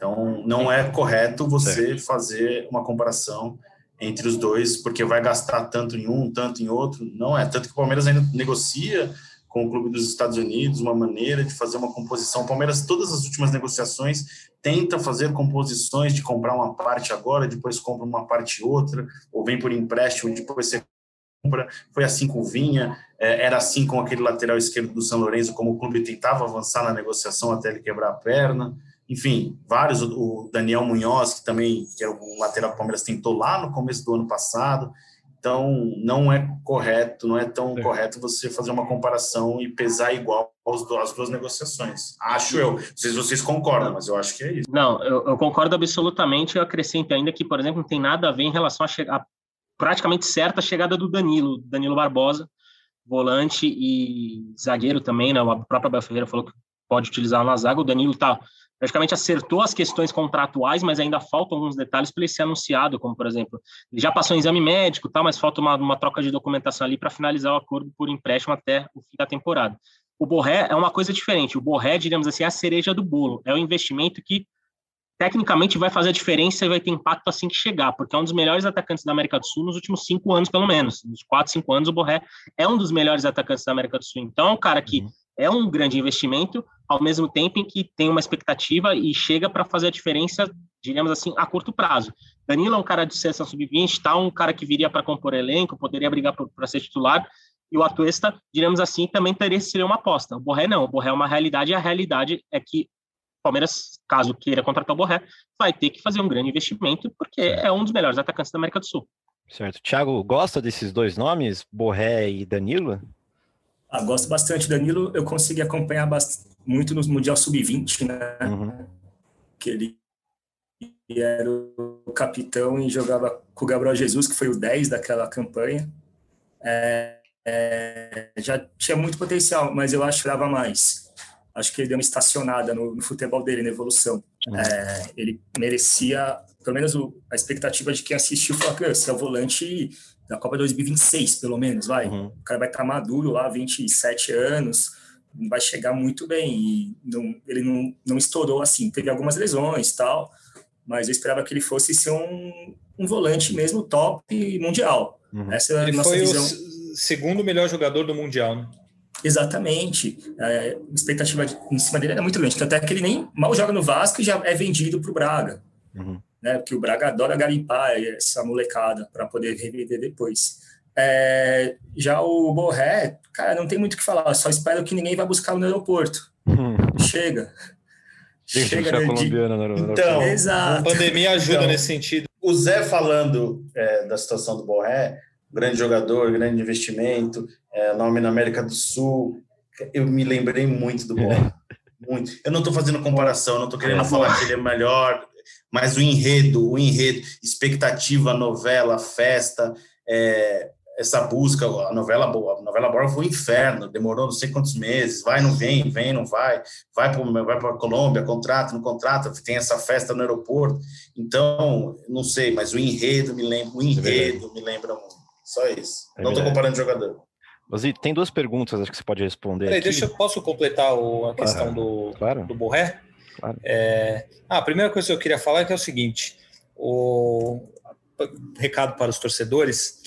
[SPEAKER 3] Então, não é correto você fazer uma comparação entre os dois, porque vai gastar tanto em um, tanto em outro. Não é. Tanto que o Palmeiras ainda negocia com o clube dos Estados Unidos uma maneira de fazer uma composição. O Palmeiras, todas as últimas negociações, tenta fazer composições de comprar uma parte agora, depois compra uma parte outra, ou vem por empréstimo, depois você compra. Foi assim com o Vinha, é, era assim com aquele lateral esquerdo do São Lourenço, como o clube tentava avançar na negociação até ele quebrar a perna enfim, vários, o Daniel Munhoz, que também que é o lateral que o Palmeiras tentou lá no começo do ano passado. Então, não é correto, não é tão é. correto você fazer uma comparação e pesar igual as duas negociações. Acho eu. Não sei se vocês concordam, mas eu acho que é isso.
[SPEAKER 4] Não, eu, eu concordo absolutamente. Eu acrescento ainda que, por exemplo, não tem nada a ver em relação a, a praticamente certa chegada do Danilo, Danilo Barbosa, volante e zagueiro também, né? A própria Bel Ferreira falou que pode utilizar na zaga. O Danilo tá praticamente acertou as questões contratuais, mas ainda faltam alguns detalhes para ele ser anunciado, como, por exemplo, ele já passou em exame médico, tá, mas falta uma, uma troca de documentação ali para finalizar o acordo por empréstimo até o fim da temporada. O Borré é uma coisa diferente. O Borré, digamos assim, é a cereja do bolo. É o investimento que tecnicamente vai fazer a diferença e vai ter impacto assim que chegar, porque é um dos melhores atacantes da América do Sul nos últimos cinco anos, pelo menos. Nos quatro, cinco anos, o Borré é um dos melhores atacantes da América do Sul. Então, é um cara que uhum é um grande investimento, ao mesmo tempo em que tem uma expectativa e chega para fazer a diferença, digamos assim, a curto prazo. Danilo é um cara de seleção sub-20, tá um cara que viria para compor elenco, poderia brigar para ser titular, e o Atuesta, digamos assim, também teria ser uma aposta. O Borré não, o Borré é uma realidade, e a realidade é que o Palmeiras, caso queira contratar o Borré, vai ter que fazer um grande investimento, porque é um dos melhores atacantes da América do Sul.
[SPEAKER 1] Certo. Thiago, gosta desses dois nomes, Borré e Danilo?
[SPEAKER 2] Ah, gosto bastante. Danilo, eu consegui acompanhar muito no Mundial Sub-20, né? Uhum. Que ele era o capitão e jogava com o Gabriel Jesus, que foi o 10 daquela campanha. É, é, já tinha muito potencial, mas eu acho que dava mais. Acho que ele deu uma estacionada no, no futebol dele, na evolução. Uhum. É, ele merecia, pelo menos o, a expectativa de quem assistiu, falar que esse é o volante da Copa 2026, pelo menos, vai. Uhum. O cara vai estar tá maduro lá, 27 anos, vai chegar muito bem. E não, ele não, não estourou assim, teve algumas lesões tal, mas eu esperava que ele fosse ser um, um volante mesmo top mundial.
[SPEAKER 5] Uhum. Essa é a ele nossa foi visão. o segundo melhor jogador do Mundial, né?
[SPEAKER 2] Exatamente. É, a expectativa em cima dele era muito grande. Até que ele nem mal joga no Vasco e já é vendido para o Braga. Uhum né? Porque o Braga adora garimpar essa molecada para poder revender depois. É, já o Borré, cara, não tem muito o que falar, só espero que ninguém vá buscar no aeroporto. Hum. Chega.
[SPEAKER 3] Chega de... colombiana no aeroporto. Então,
[SPEAKER 5] Exato. a pandemia ajuda então, nesse sentido.
[SPEAKER 3] O Zé falando é, da situação do Borré, grande jogador, grande investimento, é, nome na América do Sul, eu me lembrei muito do Borré. Muito. Eu não estou fazendo comparação, não estou querendo falar que ele é melhor, mas o enredo, o enredo, expectativa, novela, festa, é, essa busca, a novela a novela Borba foi um inferno, demorou não sei quantos meses, vai, não vem, vem, não vai, vai para vai a Colômbia, contrata, não contrata, tem essa festa no aeroporto, então, não sei, mas o enredo me lembra, o é enredo é me lembra muito, só isso, é não estou comparando jogador.
[SPEAKER 1] Ozzy, tem duas perguntas, acho que você pode responder.
[SPEAKER 5] Peraí, deixa eu posso completar o, a questão do, claro. do Borré? Claro. É, ah, a primeira coisa que eu queria falar é que é o seguinte: o recado para os torcedores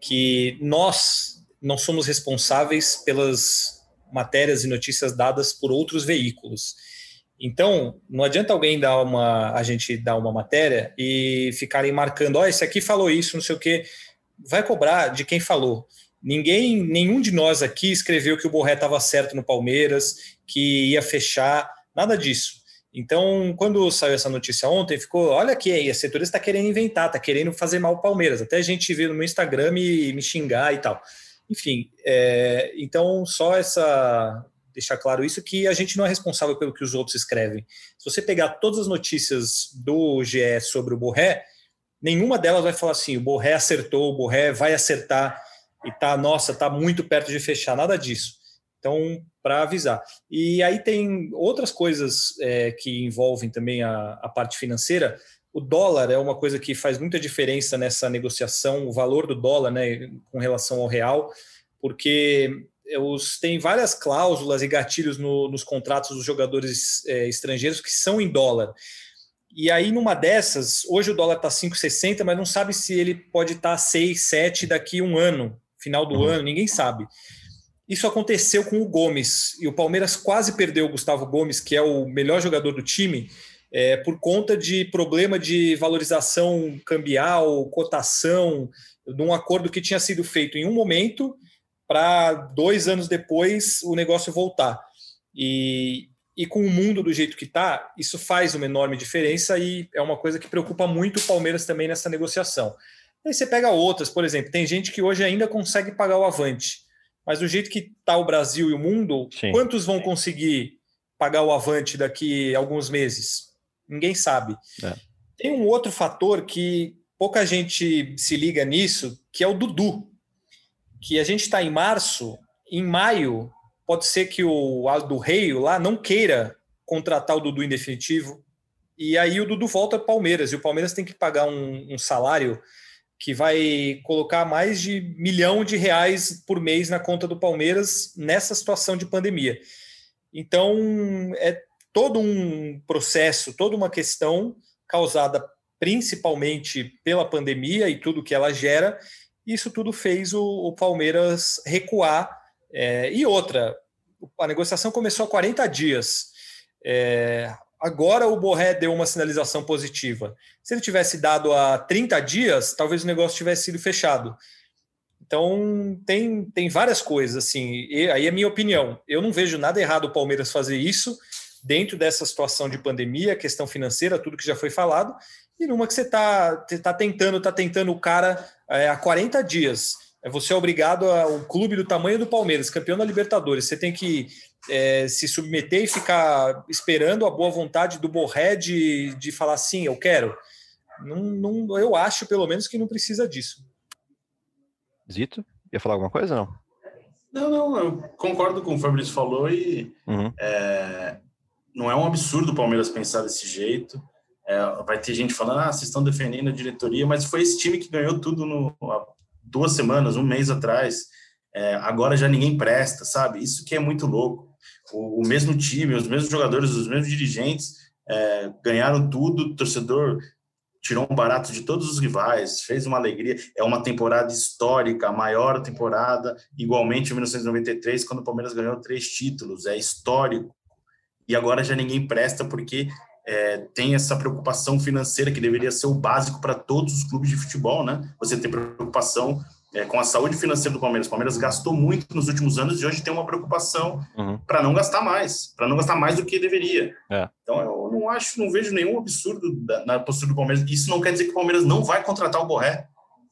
[SPEAKER 5] que nós não somos responsáveis pelas matérias e notícias dadas por outros veículos. Então, não adianta alguém dar uma, a gente dar uma matéria e ficarem marcando, ó, oh, esse aqui falou isso, não sei o quê. Vai cobrar de quem falou. Ninguém, nenhum de nós aqui escreveu que o Borré estava certo no Palmeiras, que ia fechar, nada disso. Então, quando saiu essa notícia ontem, ficou, olha aqui, a setorista está querendo inventar, está querendo fazer mal o Palmeiras. Até a gente viu no meu Instagram me, me xingar e tal. Enfim, é, então só essa deixar claro isso, que a gente não é responsável pelo que os outros escrevem. Se você pegar todas as notícias do GE sobre o Borré, nenhuma delas vai falar assim, o Borré acertou, o Borré vai acertar, e tá, nossa, tá muito perto de fechar, nada disso. Então, para avisar. E aí tem outras coisas é, que envolvem também a, a parte financeira. O dólar é uma coisa que faz muita diferença nessa negociação, o valor do dólar né, com relação ao real, porque os, tem várias cláusulas e gatilhos no, nos contratos dos jogadores é, estrangeiros que são em dólar. E aí, numa dessas, hoje o dólar está 5,60, mas não sabe se ele pode estar tá 6, 7 daqui a um ano, final do uhum. ano, ninguém sabe. Isso aconteceu com o Gomes, e o Palmeiras quase perdeu o Gustavo Gomes, que é o melhor jogador do time, é, por conta de problema de valorização cambial, cotação, de um acordo que tinha sido feito em um momento para dois anos depois o negócio voltar. E, e com o mundo do jeito que está, isso faz uma enorme diferença e é uma coisa que preocupa muito o Palmeiras também nessa negociação. Aí você pega outras, por exemplo, tem gente que hoje ainda consegue pagar o Avante, mas do jeito que está o Brasil e o mundo, Sim. quantos vão conseguir pagar o Avante daqui a alguns meses? Ninguém sabe. É. Tem um outro fator que pouca gente se liga nisso, que é o Dudu que a gente está em março, em maio, pode ser que o Aldo Rei lá não queira contratar o Dudu em definitivo, e aí o Dudu volta para o Palmeiras, e o Palmeiras tem que pagar um, um salário que vai colocar mais de milhão de reais por mês na conta do Palmeiras nessa situação de pandemia. Então, é todo um processo, toda uma questão causada principalmente pela pandemia e tudo que ela gera, isso tudo fez o, o Palmeiras recuar. É, e outra, a negociação começou há 40 dias. É, agora o Borré deu uma sinalização positiva. Se ele tivesse dado há 30 dias, talvez o negócio tivesse sido fechado. Então tem, tem várias coisas assim. E, aí é minha opinião. Eu não vejo nada errado o Palmeiras fazer isso dentro dessa situação de pandemia, questão financeira, tudo que já foi falado, e numa que você está tá tentando, está tentando o cara é, há 40 dias. É, você é obrigado a um clube do tamanho do Palmeiras, campeão da Libertadores. Você tem que é, se submeter e ficar esperando a boa vontade do Borré de, de falar sim, eu quero. Não, não, eu acho, pelo menos, que não precisa disso.
[SPEAKER 1] Zito, ia falar alguma coisa não?
[SPEAKER 3] Não, não, eu concordo com o Fabrício falou e uhum. é, não é um absurdo o Palmeiras pensar desse jeito. É, vai ter gente falando, ah, vocês estão defendendo a diretoria, mas foi esse time que ganhou tudo no, duas semanas, um mês atrás. É, agora já ninguém presta, sabe? Isso que é muito louco. O, o mesmo time, os mesmos jogadores, os mesmos dirigentes é, ganharam tudo, o torcedor tirou um barato de todos os rivais, fez uma alegria. É uma temporada histórica, a maior temporada, igualmente em 1993, quando o Palmeiras ganhou três títulos, é histórico. E agora já ninguém presta porque é, tem essa preocupação financeira que deveria ser o básico para todos os clubes de futebol, né? Você tem preocupação é, com a saúde financeira do Palmeiras. O Palmeiras gastou muito nos últimos anos e hoje tem uma preocupação uhum. para não gastar mais, para não gastar mais do que deveria. É. Então eu não acho, não vejo nenhum absurdo da, na postura do Palmeiras. Isso não quer dizer que o Palmeiras não vai contratar o Borré.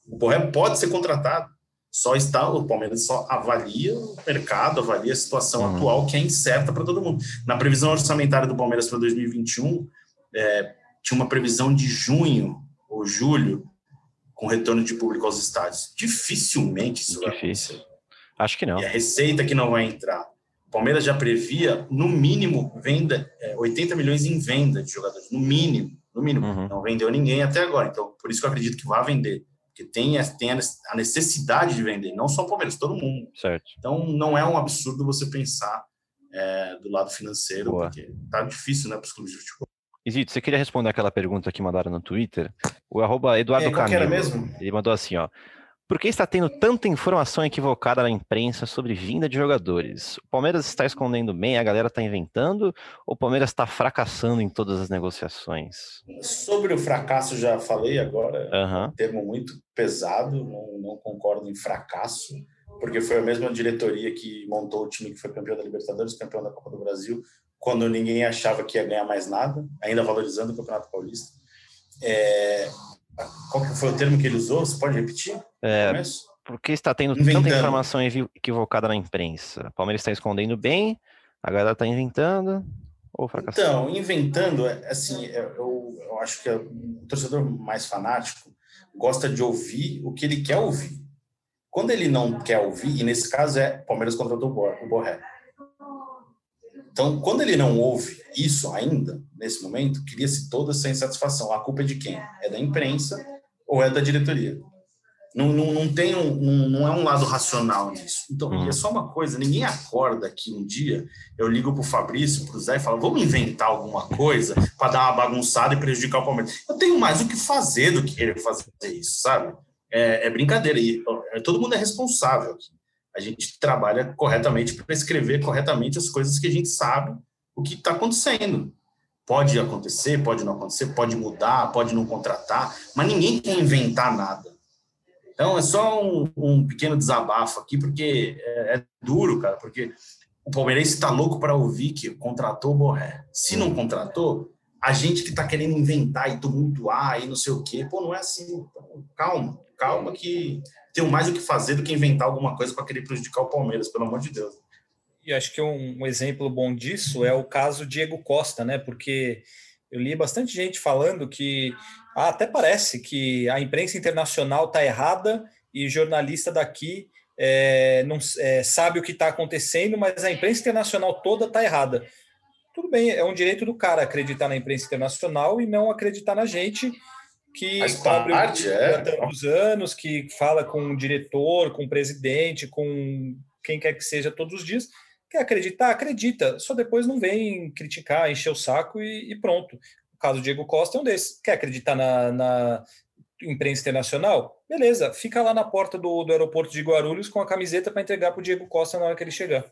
[SPEAKER 3] O Borré pode ser contratado. Só está, o Palmeiras só avalia o mercado, avalia a situação uhum. atual, que é incerta para todo mundo. Na previsão orçamentária do Palmeiras para 2021, é, tinha uma previsão de junho ou julho com retorno de público aos estádios. Dificilmente isso vai acontecer.
[SPEAKER 1] Acho que não.
[SPEAKER 3] E a receita que não vai entrar. O Palmeiras já previa, no mínimo, venda, é, 80 milhões em venda de jogadores, no mínimo, no mínimo. Uhum. Não vendeu ninguém até agora, então por isso que eu acredito que vai vender porque tem, tem a necessidade de vender, não só o Palmeiras, todo mundo.
[SPEAKER 1] Certo.
[SPEAKER 3] Então, não é um absurdo você pensar é, do lado financeiro, Boa. porque tá difícil, né, para os clubes de futebol.
[SPEAKER 1] Isito, você queria responder aquela pergunta que mandaram no Twitter? O arroba Eduardo é, Camilo.
[SPEAKER 3] mesmo?
[SPEAKER 1] Ele mandou assim, ó. Por que está tendo tanta informação equivocada na imprensa sobre vinda de jogadores? O Palmeiras está escondendo bem, a galera está inventando, ou o Palmeiras está fracassando em todas as negociações?
[SPEAKER 3] Sobre o fracasso, já falei agora, uhum. um termo muito pesado, não, não concordo em fracasso, porque foi a mesma diretoria que montou o time que foi campeão da Libertadores, campeão da Copa do Brasil, quando ninguém achava que ia ganhar mais nada, ainda valorizando o Campeonato Paulista. É, qual que foi o termo que ele usou? Você pode repetir?
[SPEAKER 1] É, porque está tendo inventando. tanta informação equivocada na imprensa. O Palmeiras está escondendo bem, a galera está inventando ou fracassando?
[SPEAKER 3] Então, inventando, é, assim, é, eu, eu acho que o torcedor mais fanático gosta de ouvir o que ele quer ouvir. Quando ele não quer ouvir, e nesse caso é Palmeiras contratou o Borré. Então, quando ele não ouve isso ainda, nesse momento, cria-se toda essa insatisfação. A culpa é de quem? É da imprensa ou é da diretoria? Não, não, não tem um, não, não é um lado racional nisso. Então, uhum. é só uma coisa, ninguém acorda que um dia eu ligo para o Fabrício, para o Zé e falo, vamos inventar alguma coisa para dar uma bagunçada e prejudicar o Palmeiras. Eu tenho mais o que fazer do que querer fazer isso, sabe? É, é brincadeira. E todo mundo é responsável aqui. A gente trabalha corretamente para escrever corretamente as coisas que a gente sabe o que está acontecendo. Pode acontecer, pode não acontecer, pode mudar, pode não contratar, mas ninguém quer inventar nada. Então é só um, um pequeno desabafo aqui, porque é, é duro, cara, porque o palmeirense está louco para ouvir que contratou o Borré. Se não contratou, a gente que está querendo inventar e tumultuar e não sei o quê, pô, não é assim. Então, calma, calma que tenho mais o que fazer do que inventar alguma coisa para querer prejudicar o Palmeiras, pelo amor de Deus.
[SPEAKER 5] E acho que um, um, exemplo bom disso é o caso Diego Costa, né? Porque eu li bastante gente falando que ah, até parece que a imprensa internacional está errada e jornalista daqui é, não é, sabe o que está acontecendo, mas a imprensa internacional toda está errada. Tudo bem, é um direito do cara acreditar na imprensa internacional e não acreditar na gente que Faz cobre parte, é. tantos anos, que fala com o diretor, com o presidente, com quem quer que seja todos os dias. Quer acreditar? Acredita. Só depois não vem criticar, encher o saco e, e pronto. O caso do Diego Costa é um desses. Quer acreditar na, na imprensa internacional? Beleza, fica lá na porta do, do aeroporto de Guarulhos com a camiseta para entregar para o Diego Costa na hora que ele chegar.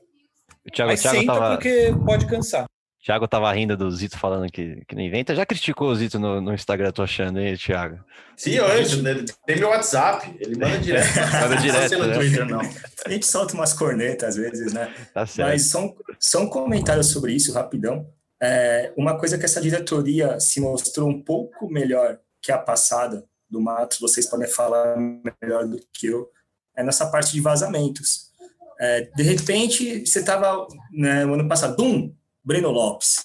[SPEAKER 1] O Thiago, Mas Thiago
[SPEAKER 5] senta
[SPEAKER 1] tava...
[SPEAKER 5] porque pode cansar.
[SPEAKER 1] Thiago tava rindo do Zito falando que, que não inventa. Já criticou o Zito no, no Instagram, tô achando, hein, Thiago?
[SPEAKER 3] Sim, hoje, né? tem meu WhatsApp, ele manda direto.
[SPEAKER 1] manda direto. Não
[SPEAKER 2] né? Twitter, não. A gente solta umas cornetas às vezes, né? Tá certo. Mas só um, só um comentário sobre isso, rapidão. É, uma coisa que essa diretoria se mostrou um pouco melhor que a passada do Matos, vocês podem falar melhor do que eu, é nessa parte de vazamentos. É, de repente, você estava né, no ano passado, bum, Breno Lopes.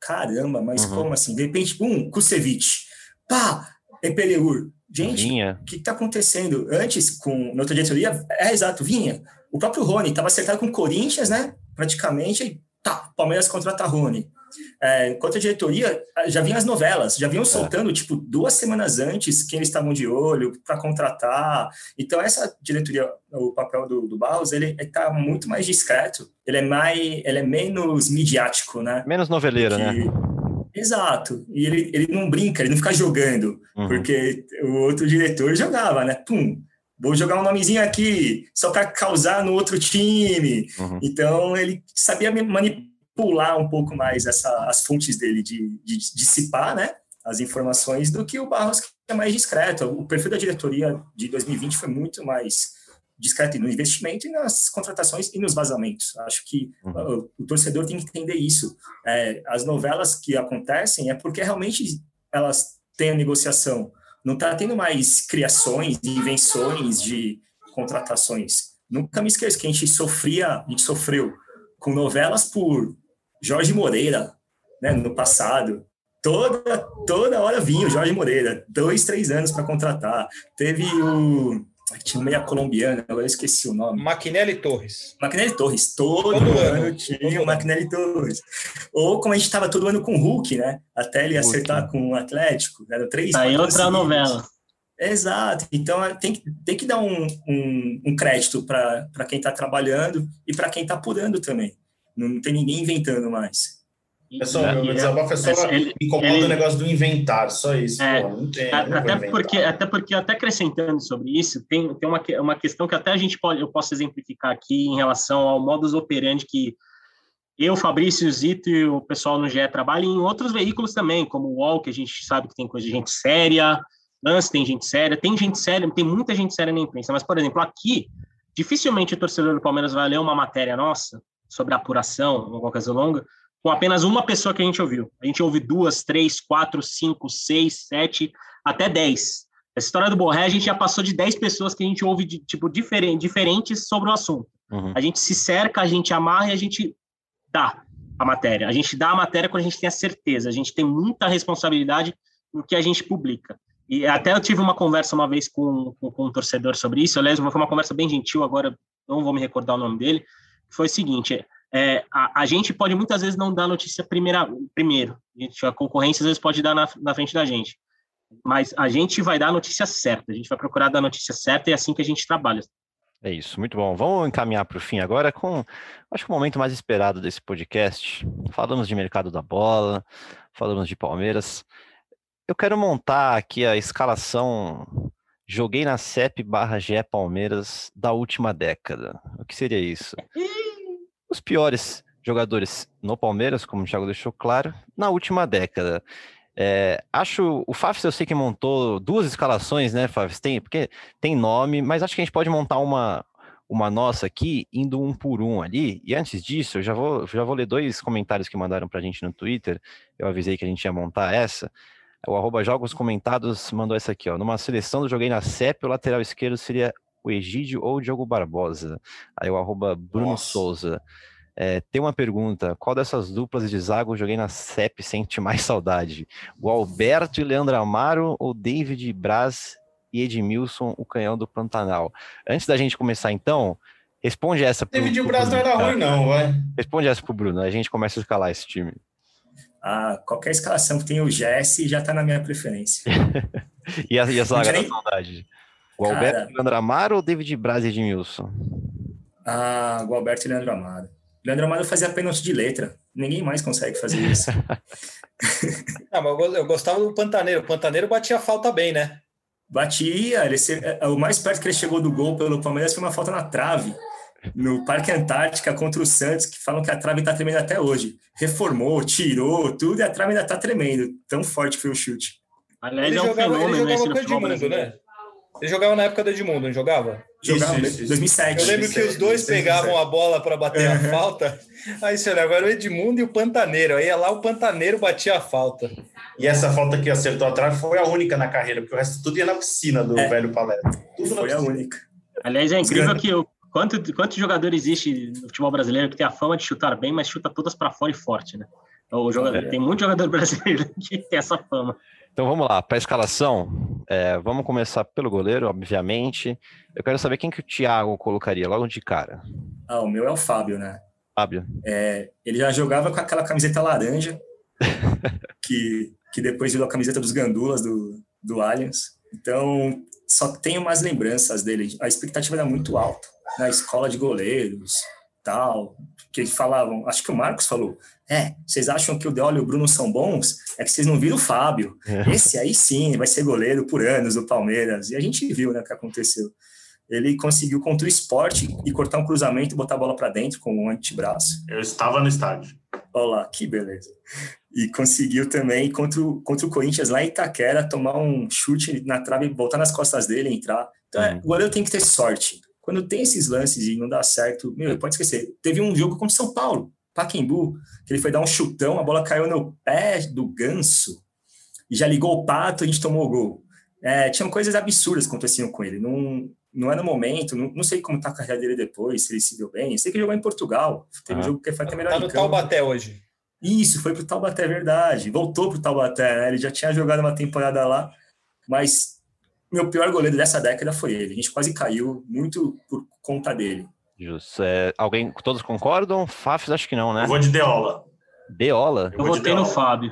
[SPEAKER 2] Caramba, mas uhum. como assim? De repente, um, Kusevich. Pá, Epeleur. Gente, o que está acontecendo? Antes, com na outra diretoria, é exato, vinha. O próprio Rony estava acertado com o Corinthians, né? Praticamente, e tá, Palmeiras contrata Rony. É, enquanto a diretoria, já vinha as novelas, já vinham é. soltando, é. tipo, duas semanas antes quem eles estavam de olho para contratar. Então, essa diretoria, o papel do, do Barros, ele está muito mais discreto, ele é, mais, ele é menos midiático, né?
[SPEAKER 1] Menos noveleira, né?
[SPEAKER 2] Exato. E ele, ele não brinca, ele não fica jogando, uhum. porque o outro diretor jogava, né? Pum, vou jogar um nomezinho aqui só para causar no outro time. Uhum. Então ele sabia manipular pular um pouco mais essa, as fontes dele de, de, dissipar, né, as informações do que o Barros que é mais discreto. O perfil da diretoria de 2020 foi muito mais discreto no investimento e nas contratações e nos vazamentos. Acho que uhum. o, o, torcedor tem que entender isso. É, as novelas que acontecem é porque realmente elas têm a negociação. Não está tendo mais criações, invenções de contratações. Nunca me esqueço que a gente sofria, a gente sofreu com novelas por Jorge Moreira, né, no passado. Toda, toda hora vinha o Jorge Moreira, dois, três anos para contratar. Teve o. Tinha meia colombiana, agora eu esqueci o nome.
[SPEAKER 5] Maquinelli Torres.
[SPEAKER 2] Maquinelli Torres, todo, todo ano, ano tinha o Maquinelli Torres. Ou como a gente estava todo ano com o Hulk, né? Até ele Hulk. acertar com o Atlético, era três
[SPEAKER 4] Aí outra novela.
[SPEAKER 2] Exato. Então tem, tem que dar um, um, um crédito para quem está trabalhando e para quem está apurando também. Não tem ninguém inventando mais.
[SPEAKER 3] É só, meu desabafo é só ele, incomoda ele, o negócio do inventário, só isso. É, pô, não tem, não
[SPEAKER 4] até, porque, até porque, até acrescentando sobre isso, tem, tem uma, uma questão que até a gente pode, eu posso exemplificar aqui em relação ao modus operandi que eu, Fabrício, Zito e o pessoal no GE trabalham em outros veículos também, como o UOL, que a gente sabe que tem coisa de gente séria, Lance tem gente séria, tem gente séria, tem muita gente séria na imprensa, mas, por exemplo, aqui, dificilmente o torcedor do Palmeiras vai ler uma matéria nossa sobre apuração, alguma coisa longa, com apenas uma pessoa que a gente ouviu. A gente ouve duas, três, quatro, cinco, seis, sete, até dez. Essa história do Borré, a gente já passou de dez pessoas que a gente ouve de tipo diferente, diferentes sobre o assunto. Uhum. A gente se cerca, a gente amarra e a gente dá a matéria. A gente dá a matéria quando a gente tem a certeza. A gente tem muita responsabilidade no que a gente publica. E até eu tive uma conversa uma vez com, com, com um torcedor sobre isso. Aliás, foi uma conversa bem gentil, agora não vou me recordar o nome dele. Foi o seguinte: é, a, a, gente pode muitas vezes não dar notícia primeira, primeiro. A, gente, a concorrência às vezes pode dar na, na frente da gente. Mas a gente vai dar a notícia certa. A gente vai procurar dar a notícia certa e é assim que a gente trabalha.
[SPEAKER 1] É isso, muito bom. Vamos encaminhar para o fim agora com, acho que o momento mais esperado desse podcast. Falamos de mercado da bola, falamos de Palmeiras. Eu quero montar aqui a escalação joguei na CEP barra GE Palmeiras da última década. O que seria isso? Os piores jogadores no Palmeiras, como o Thiago deixou claro, na última década. É, acho o Fafs eu sei que montou duas escalações, né, Fafs? Tem, porque tem nome, mas acho que a gente pode montar uma, uma nossa aqui, indo um por um ali. E antes disso, eu já vou, já vou ler dois comentários que mandaram para a gente no Twitter. Eu avisei que a gente ia montar essa. O arroba Jogos Comentados mandou essa aqui, ó. Numa seleção do Joguei na CEP, o lateral esquerdo seria o Egídio ou o Diogo Barbosa. Aí o arroba Bruno Nossa. Souza. É, tem uma pergunta: qual dessas duplas de zaga eu joguei na CEP sente mais saudade? O Alberto e Leandro Amaro ou David Braz e Edmilson, o canhão do Pantanal? Antes da gente começar, então, responde essa
[SPEAKER 3] pro David Braz não era ruim, não, vai.
[SPEAKER 1] Responde essa pro Bruno, a gente começa a escalar esse time
[SPEAKER 2] a qualquer escalação que tenha o Jesse já está na minha preferência.
[SPEAKER 1] e, a, e a zaga da saudade? O Cara, Alberto Leandro Amaro ou David Braz e Edmilson?
[SPEAKER 2] Ah, o Alberto e Leandro Amaro. Leandro Amaro fazia pênalti de letra. Ninguém mais consegue fazer isso.
[SPEAKER 5] Não, mas eu gostava do Pantaneiro. O Pantaneiro batia falta bem, né?
[SPEAKER 2] Batia. Ele, é, o mais perto que ele chegou do gol pelo Palmeiras foi uma falta na trave no Parque Antártica contra o Santos, que falam que a trave está tremendo até hoje. Reformou, tirou, tudo, e a trave ainda está tremendo. Tão forte foi o chute.
[SPEAKER 5] Aliás, ele é um jogava, ele jogava com o Edmundo, né? Ele jogava na época do Edmundo, não jogava?
[SPEAKER 2] Jogava, isso, isso. 2007.
[SPEAKER 5] Eu lembro 2007, que os dois 2007. pegavam a bola para bater a falta. Aí você olha, agora o Edmundo e o Pantaneiro. Aí lá o Pantaneiro batia a falta.
[SPEAKER 3] E essa falta que acertou a trave foi a única na carreira, porque o resto tudo ia na piscina do é. velho Palestra.
[SPEAKER 2] Tudo foi a única.
[SPEAKER 4] Aliás, é incrível que o Quanto, quanto jogador existe no futebol brasileiro que tem a fama de chutar bem, mas chuta todas para fora e forte, né? O jogador, é. Tem muito jogador brasileiro que tem essa fama.
[SPEAKER 1] Então vamos lá, para a escalação, é, vamos começar pelo goleiro, obviamente. Eu quero saber quem que o Thiago colocaria logo de cara.
[SPEAKER 2] Ah, o meu é o Fábio, né?
[SPEAKER 1] Fábio.
[SPEAKER 2] É, ele já jogava com aquela camiseta laranja, que, que depois virou a camiseta dos gandulas do, do Allianz. Então, só tenho mais lembranças dele. A expectativa era muito alta na escola de goleiros, tal, que falavam, acho que o Marcos falou, é, vocês acham que o Deol e o Bruno são bons? É que vocês não viram o Fábio. É. Esse aí sim vai ser goleiro por anos do Palmeiras. E a gente viu, né, o que aconteceu. Ele conseguiu contra o esporte e cortar um cruzamento e botar a bola para dentro com um antebraço.
[SPEAKER 3] Eu estava no estádio.
[SPEAKER 2] Olha lá, que beleza. E conseguiu também contra o, contra o Corinthians lá em Itaquera tomar um chute na trave, voltar nas costas dele, entrar. Então, é, uhum. o goleiro tem que ter sorte. Quando tem esses lances e não dá certo, meu, pode esquecer. Teve um jogo contra São Paulo, Paquembu, que ele foi dar um chutão, a bola caiu no pé do ganso e já ligou o pato, a gente tomou o gol. É, tinham coisas absurdas que aconteciam com ele. Não, não é no momento, não, não sei como tá a carreira dele depois, se ele se deu bem. Eu sei que ele jogou em Portugal. Teve ah. um jogo que foi até melhor.
[SPEAKER 5] Tá no Taubaté hoje.
[SPEAKER 2] Isso, foi pro Taubaté, é verdade. Voltou pro Taubaté, né? Ele já tinha jogado uma temporada lá, mas meu pior goleiro dessa década foi ele. A gente quase caiu muito por conta dele.
[SPEAKER 1] Justo. É, alguém, todos concordam? Fafs, acho que não, né?
[SPEAKER 3] Eu vou de Deola.
[SPEAKER 1] Deola?
[SPEAKER 4] Eu, eu votei no Fábio.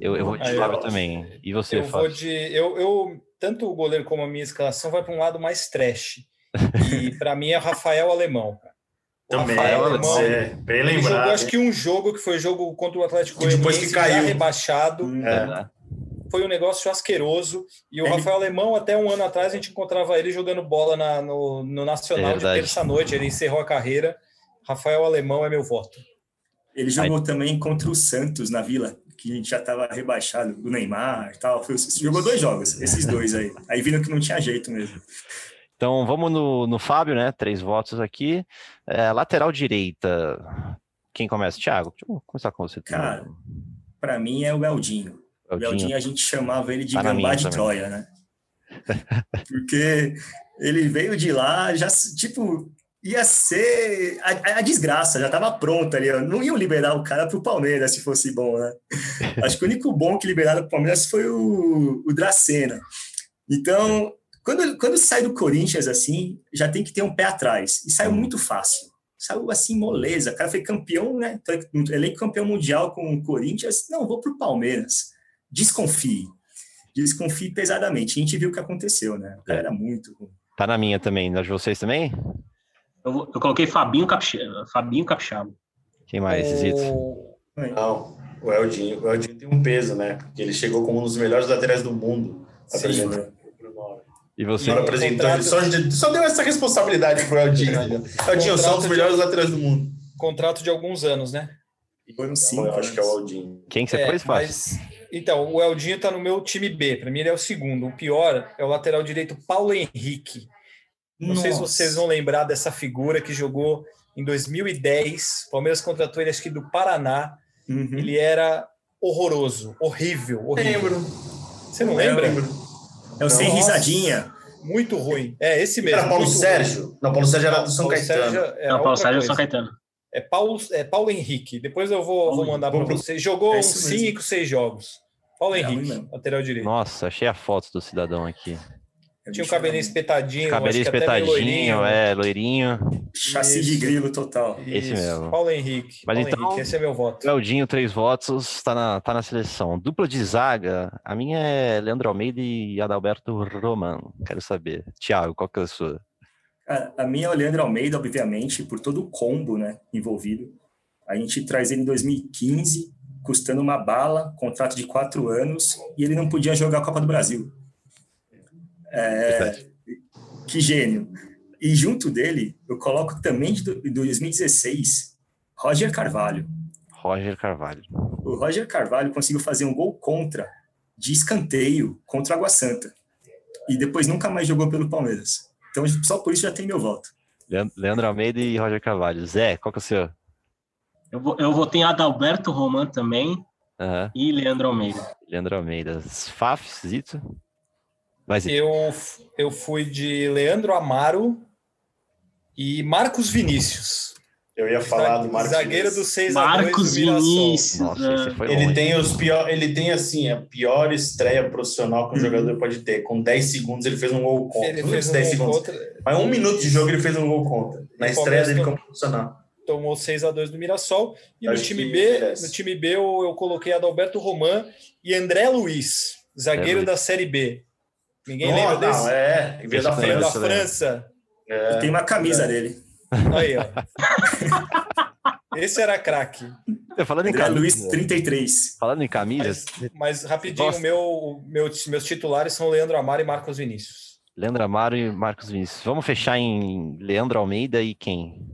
[SPEAKER 1] Eu, eu vou de Aí, Fábio também. E você,
[SPEAKER 5] eu
[SPEAKER 1] Fábio?
[SPEAKER 5] Vou de, eu, eu, tanto o goleiro como a minha escalação vai para um lado mais trash. E para mim é Rafael Alemão.
[SPEAKER 3] O Também, Rafael Alemão, é, bem lembrado.
[SPEAKER 5] Jogou, acho que um jogo que foi jogo contra o Atlético Goianiense, depois que caiu rebaixado. É. Foi um negócio asqueroso. E o ele... Rafael Alemão, até um ano atrás, a gente encontrava ele jogando bola na, no, no Nacional é de terça-noite. Ele encerrou a carreira. Rafael Alemão é meu voto.
[SPEAKER 2] Ele jogou Aí. também contra o Santos na Vila, que a gente já estava rebaixado, do Neymar e tal. Foi, jogou dois jogos, esses dois aí. Aí viram que não tinha jeito mesmo.
[SPEAKER 1] Então vamos no, no Fábio, né? Três votos aqui. É, lateral direita. Quem começa? Thiago, deixa eu começar com você.
[SPEAKER 2] Cara, para mim é o Eldinho. O a gente chamava ele de tá gambá de também. Troia, né? Porque ele veio de lá, já, tipo, ia ser a, a, desgraça, já estava pronta ali. Não iam liberar o cara para o Palmeiras se fosse bom, né? Acho que o único bom que liberaram para o Palmeiras foi o, o Dracena. Então, quando, quando sai do Corinthians assim, já tem que ter um pé atrás. E saiu muito fácil. Saiu assim, moleza. O cara foi campeão, né? Elenco campeão mundial com o Corinthians. Não, vou para o Palmeiras. Desconfie. Desconfie pesadamente. A gente viu o que aconteceu, né? O cara é. era muito
[SPEAKER 1] Tá na minha também. Na de vocês também?
[SPEAKER 4] Eu, eu coloquei Fabinho Capixaba. Fabinho Capixaba.
[SPEAKER 1] Quem mais,
[SPEAKER 3] Zito? Não, o Eldinho. O Eldinho tem um peso, né? Porque ele chegou como um dos melhores laterais do mundo. Apresentando
[SPEAKER 1] e você?
[SPEAKER 3] Não apresentou, contrato... só, só, deu essa responsabilidade pro Eldinho. Eldinho, só um dos melhores de... laterais do mundo.
[SPEAKER 5] Contrato de alguns anos, né?
[SPEAKER 3] Foi um cinco, eu acho que é o Eldinho.
[SPEAKER 1] Quem que você é, faz,
[SPEAKER 5] mas... Então, o Eldinho tá no meu time B. Para mim, ele é o segundo. O pior é o lateral direito Paulo Henrique. Não Nossa. sei se vocês vão lembrar dessa figura que jogou em 2010. O Palmeiras contratou ele, acho que do Paraná. Uhum. Ele era horroroso, horrível, horrível.
[SPEAKER 3] Lembro.
[SPEAKER 5] Você não lembra? Lembro.
[SPEAKER 2] É o sem risadinha.
[SPEAKER 5] Muito ruim. É esse mesmo.
[SPEAKER 3] Era Paulo Sérgio?
[SPEAKER 5] Ruim.
[SPEAKER 3] Não, Paulo Sérgio era do São Paulo Caetano. Sérgio
[SPEAKER 4] não, Paulo Sérgio é São Caetano.
[SPEAKER 5] É Paulo, é Paulo Henrique. Depois eu vou, vou mandar para vocês. Jogou é uns 5, 6 jogos. Paulo é Henrique, lateral direito.
[SPEAKER 1] Nossa, achei a foto do cidadão aqui.
[SPEAKER 5] Tinha um cabelinho espetadinho.
[SPEAKER 1] Cabelinho espetadinho, loirinho. é, loirinho.
[SPEAKER 2] Chassi de grilo total.
[SPEAKER 1] Esse Isso. mesmo.
[SPEAKER 5] Paulo Henrique.
[SPEAKER 1] Mas
[SPEAKER 5] Paulo
[SPEAKER 1] então,
[SPEAKER 5] Henrique, esse é meu voto.
[SPEAKER 1] Claudinho, três votos, tá na, tá na seleção. Dupla de zaga, a minha é Leandro Almeida e Adalberto Roman. Quero saber. Tiago, qual que é a sua?
[SPEAKER 2] A, a minha é o Leandro Almeida, obviamente, por todo o combo né, envolvido. A gente traz ele em 2015, custando uma bala, contrato de quatro anos, e ele não podia jogar a Copa do Brasil. É, que gênio. E junto dele, eu coloco também de 2016, Roger Carvalho.
[SPEAKER 1] Roger Carvalho.
[SPEAKER 2] O Roger Carvalho conseguiu fazer um gol contra, de escanteio, contra o Água Santa. E depois nunca mais jogou pelo Palmeiras. Então, só por isso já tem meu voto.
[SPEAKER 1] Leandro Almeida e Roger Carvalho. Zé, qual que é o seu?
[SPEAKER 4] Eu, vou, eu votei Adalberto Roman também uhum. e Leandro Almeida.
[SPEAKER 1] Leandro Almeida. Faf, Zito?
[SPEAKER 5] eu, eu fui de Leandro Amaro e Marcos Vinícius.
[SPEAKER 3] Eu ia falar do Marcos
[SPEAKER 4] Zagueiro do 6 a Marcos Vinícius. Nossa,
[SPEAKER 3] ele tem os pior, ele tem assim a pior estreia profissional que um uhum. jogador pode ter. Com 10 segundos ele fez um gol contra. Ele fez um 10 segundos. Contra. Mas um minuto de jogo ele fez um gol contra. Na estreia dele como profissional.
[SPEAKER 5] Tomou 6 a 2 do Mirassol e no time B, no time B eu, eu coloquei Adalberto Roman e André Luiz, zagueiro é, da Série B. Ninguém lembra desse? Não,
[SPEAKER 3] é,
[SPEAKER 5] veio da França. Da França.
[SPEAKER 2] É, tem uma camisa é. dele.
[SPEAKER 5] Aí, ó. Esse era craque.
[SPEAKER 1] Falando em camisa.
[SPEAKER 2] Luiz 33.
[SPEAKER 1] Falando em camisas.
[SPEAKER 5] Mas, mas rapidinho, meu, meu, meus titulares são Leandro Amaro e Marcos Vinícius.
[SPEAKER 1] Leandro Amaro e Marcos Vinícius. Vamos fechar em Leandro Almeida e quem?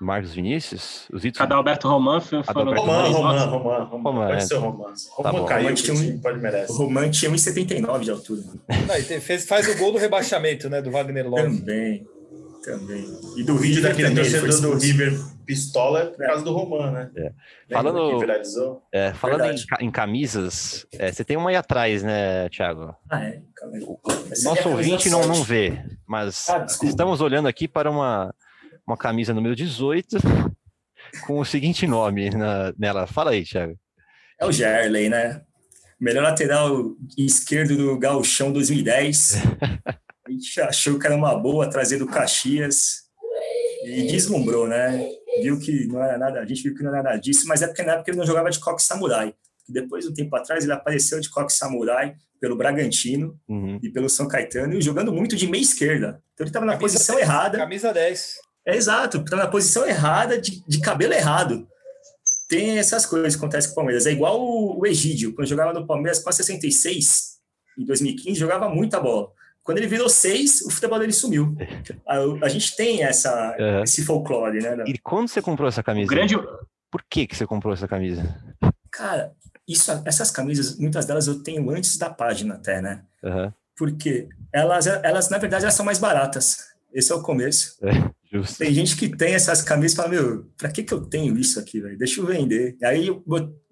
[SPEAKER 1] Marcos Vinícius?
[SPEAKER 4] Os itens... Adalberto Roman
[SPEAKER 3] foi Adalberto Roman, Roman, Roman, Roman. Pode
[SPEAKER 2] é. ser Roman. Tá Roman caiu, tinha pode merece. O Roman tinha 1,79 de altura.
[SPEAKER 5] Não, fez, faz o gol do rebaixamento, né, do Wagner Love.
[SPEAKER 2] Também, também.
[SPEAKER 3] E do vídeo daquele torcedor do River pistola é por é. causa do Roman, né?
[SPEAKER 1] É. Falando, é, falando em, em, camisas, é, você tem uma aí atrás, né, Thiago?
[SPEAKER 2] Ah, é?
[SPEAKER 1] O nosso ouvinte não, não vê, mas ah, estamos olhando aqui para uma uma camisa número 18 com o seguinte nome na, nela. Fala aí, Thiago.
[SPEAKER 2] É o Gerley, né? Melhor lateral esquerdo do Gauchão 2010. A gente achou que era uma boa trazer do Caxias e deslumbrou, né? Viu que não era nada, a gente viu que não era nada disso, mas é porque na época ele não jogava de coque samurai. Depois, um tempo atrás, ele apareceu de coque samurai pelo Bragantino uhum. e pelo São Caetano, e jogando muito de meia esquerda. Então ele estava na camisa posição 10, errada.
[SPEAKER 5] Camisa 10.
[SPEAKER 2] É exato, estava na posição errada, de, de cabelo errado. Tem essas coisas que acontecem com o Palmeiras. É igual o, o Egídio, quando jogava no Palmeiras com a 66, em 2015, jogava muita bola. Quando ele virou seis, o futebol dele sumiu. A, a gente tem essa, uhum. esse folclore, né?
[SPEAKER 1] E quando você comprou essa camisa? grande... Por que, que você comprou essa camisa?
[SPEAKER 2] Cara, isso, essas camisas, muitas delas eu tenho antes da página até, né? Uhum. Porque elas, elas, na verdade, elas são mais baratas. Esse é o começo. É, justo. Tem gente que tem essas camisas e fala, meu, pra que, que eu tenho isso aqui, velho? Deixa eu vender. Aí o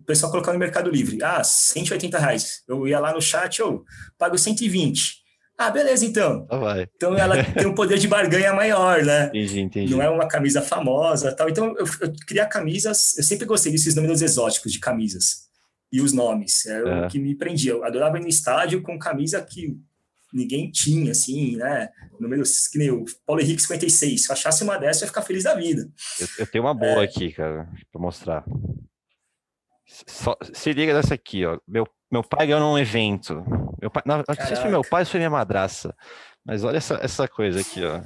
[SPEAKER 2] pessoal colocou no Mercado Livre. Ah, 180 reais. Eu ia lá no chat, eu pago 120. Ah, beleza, então.
[SPEAKER 1] Ah, vai.
[SPEAKER 2] Então ela tem um poder de barganha maior, né?
[SPEAKER 1] Entendi, entendi.
[SPEAKER 2] Não é uma camisa famosa tal. Então eu, eu queria camisas, eu sempre gostei desses números exóticos de camisas e os nomes. É, é. o que me prendia. Eu adorava ir no estádio com camisa que ninguém tinha, assim, né? Números que nem o Paulo Henrique 56. Se eu achasse uma dessa, eu ia ficar feliz da vida.
[SPEAKER 1] Eu, eu tenho uma boa é. aqui, cara, para mostrar. Só, se liga nessa aqui, ó. Meu, meu pai ganhou num evento. Meu pai, não, não sei se foi meu pai ou foi minha madraça. Mas olha essa, essa coisa aqui, ó.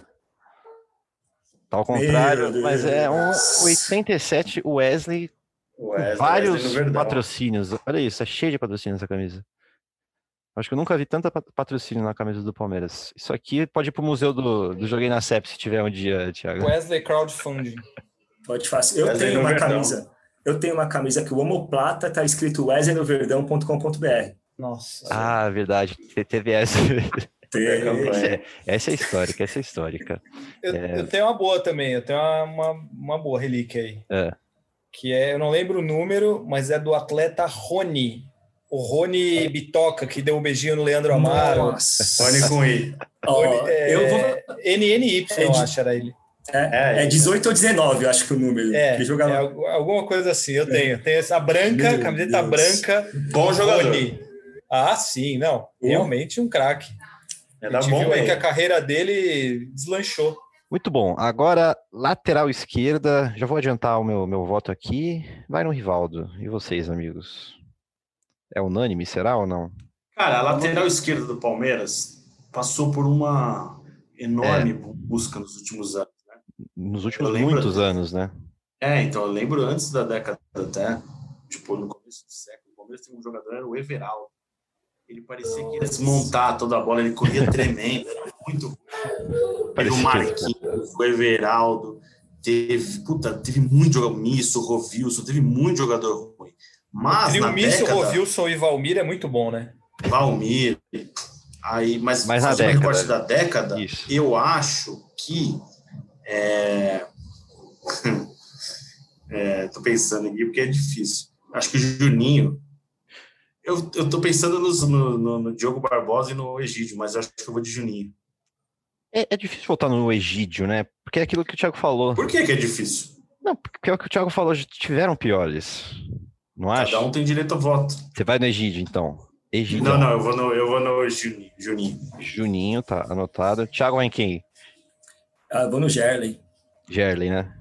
[SPEAKER 1] Tá ao contrário, mas é um 87 Wesley Wesley, vários Wesley patrocínios. Olha isso, é cheio de patrocínios essa camisa. Acho que eu nunca vi tanta patrocínio na camisa do Palmeiras. Isso aqui pode ir pro museu do, do Joguei na CEP se tiver um dia, Thiago.
[SPEAKER 5] Wesley Crowdfunding.
[SPEAKER 2] Pode fazer. Eu Wesley tenho uma Verdão. camisa. Eu tenho uma camisa que o homoplata tá escrito wesleynoverdão.com.br.
[SPEAKER 5] Nossa.
[SPEAKER 1] Ah, verdade. Teve essa. Essa, essa é histórica, essa é histórica.
[SPEAKER 5] Eu, é... eu tenho uma boa também, eu tenho uma, uma, uma boa relíquia aí. É que é, eu não lembro o número, mas é do atleta Rony. O Rony Bitoca, que deu um beijinho no Leandro Amaro.
[SPEAKER 3] Nossa. Rony com I.
[SPEAKER 5] Rony, é, eu vou... NNY, é eu acho, era ele.
[SPEAKER 2] É, é 18 ou 19, eu acho que o número.
[SPEAKER 5] É, que jogava... é alguma coisa assim, eu tenho. É. Tenho essa branca, Meu camiseta Deus. branca.
[SPEAKER 3] Bom jogador. Rony.
[SPEAKER 5] Ah, sim, não. Uh. Realmente um craque. É a gente bom, aí que a carreira dele deslanchou.
[SPEAKER 1] Muito bom. Agora, lateral esquerda. Já vou adiantar o meu, meu voto aqui. Vai no Rivaldo. E vocês, amigos? É unânime, será ou não?
[SPEAKER 3] Cara, a lateral esquerda do Palmeiras passou por uma enorme é. busca nos últimos anos. Né?
[SPEAKER 1] Nos últimos muitos anos, né?
[SPEAKER 3] É, então eu lembro antes da década até, tipo, no começo do século, o Palmeiras tem um jogador, era o Everaldo. Ele parecia que ia desmontar toda a bola, ele corria tremendo, era muito Teve o Marquinhos, o Everaldo, teve, puta, teve muito jogador, Misso, Rovilson, teve muito jogador ruim. Mas
[SPEAKER 5] o Misso, década, Rovilson e Valmir é muito bom, né?
[SPEAKER 3] Valmir, aí, mas,
[SPEAKER 1] mas na década,
[SPEAKER 3] recorte da década, isso. eu acho que é... é, tô pensando aqui porque é difícil. Acho que o Juninho eu, eu tô pensando nos, no, no, no, Diogo Barbosa e no Egídio, mas acho que eu vou de Juninho.
[SPEAKER 1] É, é, difícil voltar no Egídio, né? Porque é aquilo que o Thiago falou.
[SPEAKER 3] Por que, que é difícil?
[SPEAKER 1] Não, porque é o que o Thiago falou, tiveram piores. Não acha?
[SPEAKER 3] Cada um tem direito a voto.
[SPEAKER 1] Você vai no Egídio, então. Egídio.
[SPEAKER 3] Não, não, eu vou no, eu vou no Juninho.
[SPEAKER 1] Juninho, tá anotado. Thiago vai em quem?
[SPEAKER 2] Ah, eu vou no Gerley.
[SPEAKER 1] Gerley, né?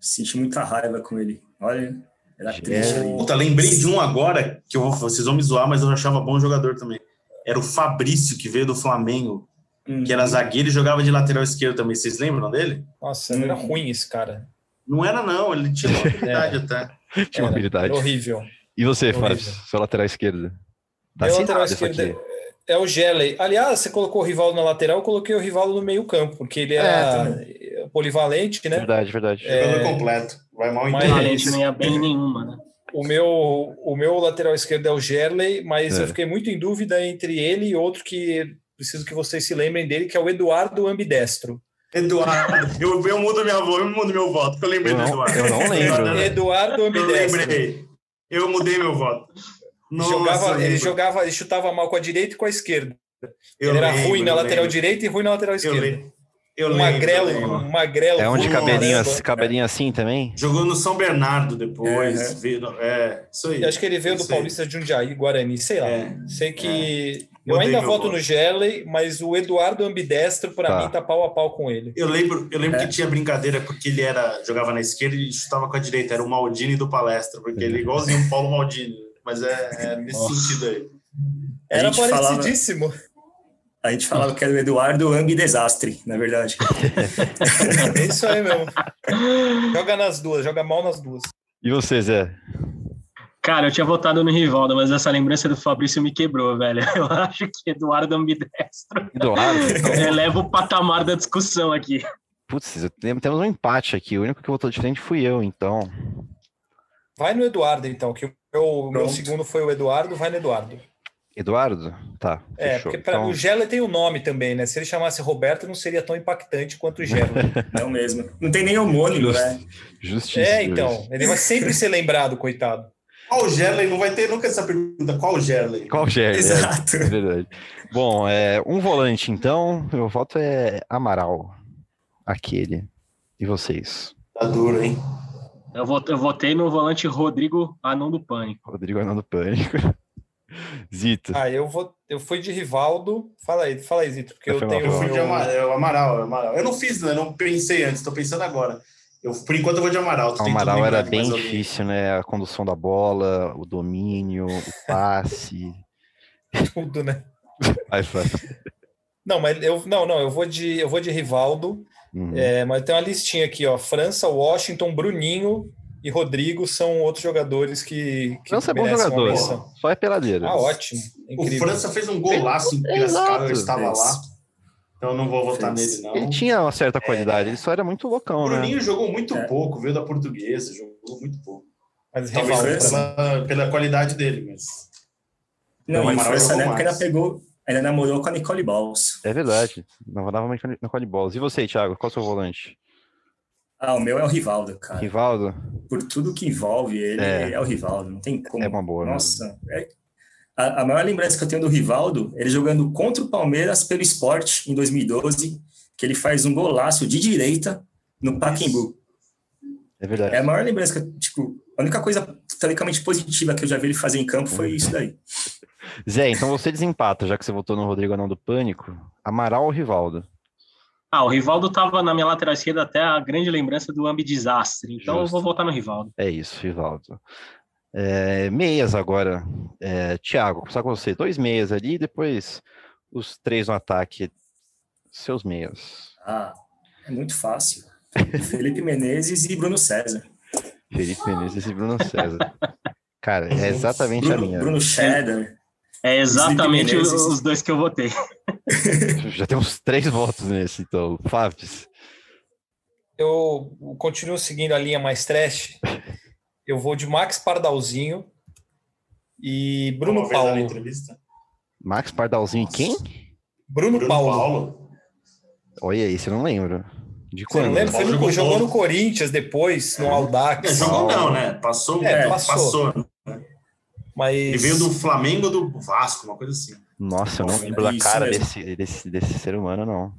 [SPEAKER 2] Senti muita raiva com ele. Olha, era triste.
[SPEAKER 3] Puta, lembrei de um agora que eu vou, vocês vão me zoar, mas eu achava bom jogador também. Era o Fabrício, que veio do Flamengo uhum. que era zagueiro e jogava de lateral esquerdo também. Vocês lembram dele?
[SPEAKER 5] Nossa, uhum. era ruim esse cara.
[SPEAKER 3] Não era, não. Ele tinha uma habilidade é. até.
[SPEAKER 1] Tinha uma habilidade.
[SPEAKER 5] Horrível.
[SPEAKER 1] E você, Fábio? Seu lateral esquerdo?
[SPEAKER 5] Tá Meu lateral esquerdo é o Geley. Aliás, você colocou o Rivaldo na lateral, eu coloquei o Rivaldo no meio campo, porque ele era é, polivalente, né?
[SPEAKER 1] Verdade, verdade.
[SPEAKER 3] É, Jogador completo. Vai mal em
[SPEAKER 4] mas, não ia bem nenhuma, né?
[SPEAKER 5] O meu, o meu lateral esquerdo é o Gerley, mas é. eu fiquei muito em dúvida entre ele e outro que preciso que vocês se lembrem dele, que é o Eduardo Ambidestro.
[SPEAKER 3] Eduardo, eu, eu mudo minha voz, eu mudo meu voto, porque eu lembrei eu
[SPEAKER 1] não,
[SPEAKER 3] do Eduardo.
[SPEAKER 1] Eu não lembro.
[SPEAKER 5] Eduardo Ambidestro.
[SPEAKER 3] Eu lembrei. Eu mudei meu voto.
[SPEAKER 5] Nossa, jogava, ele jogava, ele chutava mal com a direita e com a esquerda. Eu ele era lembro, ruim na lateral lembro. direita e ruim na lateral esquerda. Eu um magrelo, lembro. um magrelo.
[SPEAKER 1] É onde cabelinho, cabelinho assim também?
[SPEAKER 3] Jogou no São Bernardo depois. É, veio, é isso aí.
[SPEAKER 5] Eu acho que ele veio do Paulista de Jundiaí, Guarani, sei lá. É, sei que é. Eu ainda voto voto. no Geley, mas o Eduardo Ambidestro, para tá. mim, tá pau a pau com ele.
[SPEAKER 3] Eu lembro, eu lembro é. que tinha brincadeira porque ele era jogava na esquerda e chutava com a direita. Era o Maldini do palestra, porque ele é igualzinho o Paulo Maldini. Mas é, é nesse Nossa. sentido aí.
[SPEAKER 5] Era parecidíssimo. Falava,
[SPEAKER 2] a gente falava que era o Eduardo Ang Desastre, na verdade.
[SPEAKER 5] é isso aí mesmo. Joga nas duas, joga mal nas duas.
[SPEAKER 1] E você, Zé?
[SPEAKER 4] Cara, eu tinha votado no Rivaldo, mas essa lembrança do Fabrício me quebrou, velho. Eu acho que Eduardo ambidestro. Eduardo? Eleva o patamar da discussão aqui.
[SPEAKER 1] Putz, temos um empate aqui. O único que votou diferente fui eu, então.
[SPEAKER 5] Vai no Eduardo, então, que o meu, meu segundo foi o Eduardo, vai no Eduardo.
[SPEAKER 1] Eduardo? Tá.
[SPEAKER 5] É, fechou. porque pra, então... o Gelo tem o um nome também, né? Se ele chamasse Roberto, não seria tão impactante quanto o Gelo.
[SPEAKER 2] não mesmo. Não tem nem homônimo, Just, né?
[SPEAKER 1] Justiça.
[SPEAKER 5] É, então. Ele vai sempre ser lembrado, coitado.
[SPEAKER 3] Qual Gerley? Não vai ter nunca essa pergunta. Qual Gerley?
[SPEAKER 1] Qual Gerley? É, Exato. É, é verdade. Bom, é, um volante, então. Meu voto é Amaral. Aquele. E vocês?
[SPEAKER 3] Tá duro, hein?
[SPEAKER 4] Eu, votei no volante Rodrigo Anão do Pânico.
[SPEAKER 1] Rodrigo Anão do Pânico. Zito.
[SPEAKER 5] Ah, eu vou. Eu fui de Rivaldo. Fala aí, fala aí, Zito, porque eu, eu tenho.
[SPEAKER 3] Eu fui de Amaral, Amaral, Amaral. Eu não fiz, né? Não pensei antes, tô pensando agora. Eu, por enquanto eu vou de Amaral.
[SPEAKER 1] O Amaral era bem difícil, né? A condução da bola, o domínio, o passe.
[SPEAKER 5] Tudo, né?
[SPEAKER 1] Mais fácil.
[SPEAKER 5] Não, mas eu não, não, eu vou de eu vou de Rivaldo. Uhum. É, mas tem uma listinha aqui, ó. França, Washington, Bruninho e Rodrigo são outros jogadores que. que
[SPEAKER 1] França é bom jogador, só é peladeiro.
[SPEAKER 5] Ah, ótimo.
[SPEAKER 3] Incrível. O França fez um golaço em Piracicaba, eu estava lá. Então não vou votar nele, não.
[SPEAKER 1] Ele tinha uma certa qualidade, é... ele só era muito loucão,
[SPEAKER 3] o
[SPEAKER 1] né?
[SPEAKER 3] Bruninho jogou muito é. pouco, veio da portuguesa, jogou muito pouco. Mas Talvez pela, pela qualidade dele, mas.
[SPEAKER 2] Não, mas nessa época ainda pegou, ainda namorou com a Nicole Balls.
[SPEAKER 1] É verdade, namorava com a Nicole Balls. E você, Thiago, qual é o seu volante?
[SPEAKER 2] Ah, o meu é o Rivaldo, cara.
[SPEAKER 1] Rivaldo?
[SPEAKER 2] Por tudo que envolve ele, é, é o Rivaldo, não tem como.
[SPEAKER 1] É uma boa,
[SPEAKER 2] né? Nossa, é, a, a, maior lembrança que eu tenho do Rivaldo, ele jogando contra o Palmeiras pelo esporte em 2012, que ele faz um golaço de direita no Pacaembu.
[SPEAKER 1] É verdade.
[SPEAKER 2] É a maior lembrança que eu, tipo, a única coisa teoricamente positiva que eu já vi ele fazer em campo foi isso daí.
[SPEAKER 1] Zé, então você desempata, já que você votou no Rodrigo Anão do Pânico. Amaral ou Rivaldo?
[SPEAKER 4] Ah, o Rivaldo estava na minha lateral esquerda até a grande lembrança do ambidesastre. Então Justo. eu vou votar no Rivaldo.
[SPEAKER 1] É isso, Rivaldo. É, meias agora. É, Tiago, começar com você. Dois meias ali, depois os três no ataque. Seus meias.
[SPEAKER 2] Ah, é muito fácil. Felipe Menezes e Bruno César.
[SPEAKER 1] Felipe Menezes e Bruno César. Cara, é exatamente
[SPEAKER 2] Bruno,
[SPEAKER 1] a minha.
[SPEAKER 2] Bruno Cheddar.
[SPEAKER 4] É exatamente os, os dois que eu votei.
[SPEAKER 1] Já temos três votos nesse, então. Fábio.
[SPEAKER 5] Eu continuo seguindo a linha mais trash eu vou de Max Pardalzinho e Bruno Paulo.
[SPEAKER 1] Max Pardalzinho e quem?
[SPEAKER 5] Bruno, Bruno Paulo. Paulo.
[SPEAKER 1] Olha aí, você não lembra.
[SPEAKER 5] De quando? Você não lembra? Foi no, jogou no Corinthians depois, no Aldax.
[SPEAKER 3] Não, jogou não, né? Passou. É, passou. passou?
[SPEAKER 5] Mas...
[SPEAKER 3] Ele veio do Flamengo ou do Vasco, uma coisa assim.
[SPEAKER 1] Nossa, eu não lembro da cara desse, desse, desse ser humano, não.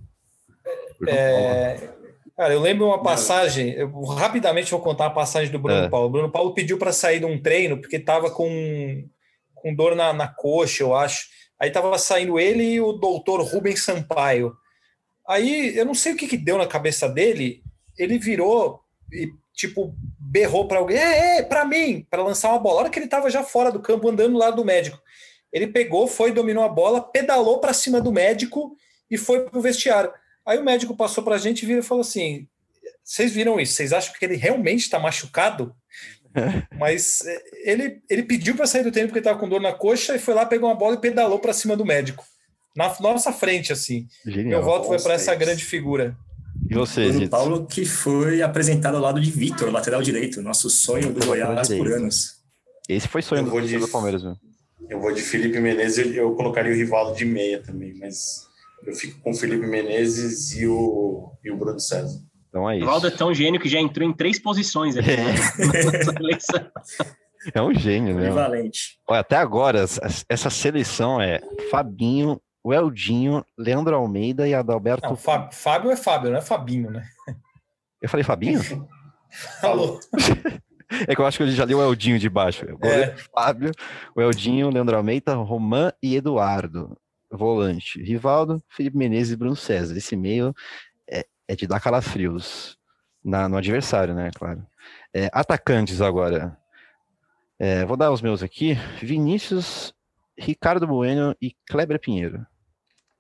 [SPEAKER 5] É, Cara, eu lembro uma passagem, eu rapidamente vou contar a passagem do Bruno é. Paulo. O Bruno Paulo pediu para sair de um treino porque estava com, com dor na, na coxa, eu acho. Aí estava saindo ele e o doutor Rubens Sampaio. Aí eu não sei o que, que deu na cabeça dele, ele virou e, tipo, berrou para alguém: é, é, para mim, para lançar uma bola. A hora que ele estava já fora do campo, andando lá do médico. Ele pegou, foi, dominou a bola, pedalou para cima do médico e foi para o vestiário. Aí o médico passou para a gente e e falou assim: vocês viram isso? Vocês acham que ele realmente está machucado? Mas é, ele, ele pediu para sair do treino porque estava com dor na coxa e foi lá, pegou uma bola e pedalou para cima do médico. Na nossa frente, assim. Genial. Meu voto foi para essa grande figura.
[SPEAKER 1] E você,
[SPEAKER 2] Bruno Paulo, que foi apresentado ao lado de Vitor, lateral direito, nosso sonho do Goiás por anos.
[SPEAKER 1] Esse foi sonho do, de, do Palmeiras, viu?
[SPEAKER 3] Eu vou de Felipe Menezes, eu colocaria o Rivaldo de meia também, mas eu fico com o Felipe Menezes e o, e o Bruno César.
[SPEAKER 1] Então é isso.
[SPEAKER 4] O Valdo é tão gênio que já entrou em três posições aqui. Né?
[SPEAKER 1] é um gênio, né? Olha, até agora, essa seleção é Fabinho, o Eldinho, Leandro Almeida e Adalberto. Não,
[SPEAKER 5] Fábio é Fábio, não é Fabinho, né?
[SPEAKER 1] Eu falei Fabinho?
[SPEAKER 5] Falou.
[SPEAKER 1] É que eu acho que ele já leu o Eldinho de baixo. É. Fábio, o Eldinho, Leandro Almeida, Romã e Eduardo volante, Rivaldo, Felipe Menezes e Bruno César. Esse meio é, é de dar calafrios na, no adversário, né? Claro. É, atacantes agora. É, vou dar os meus aqui. Vinícius, Ricardo Bueno e Kleber Pinheiro.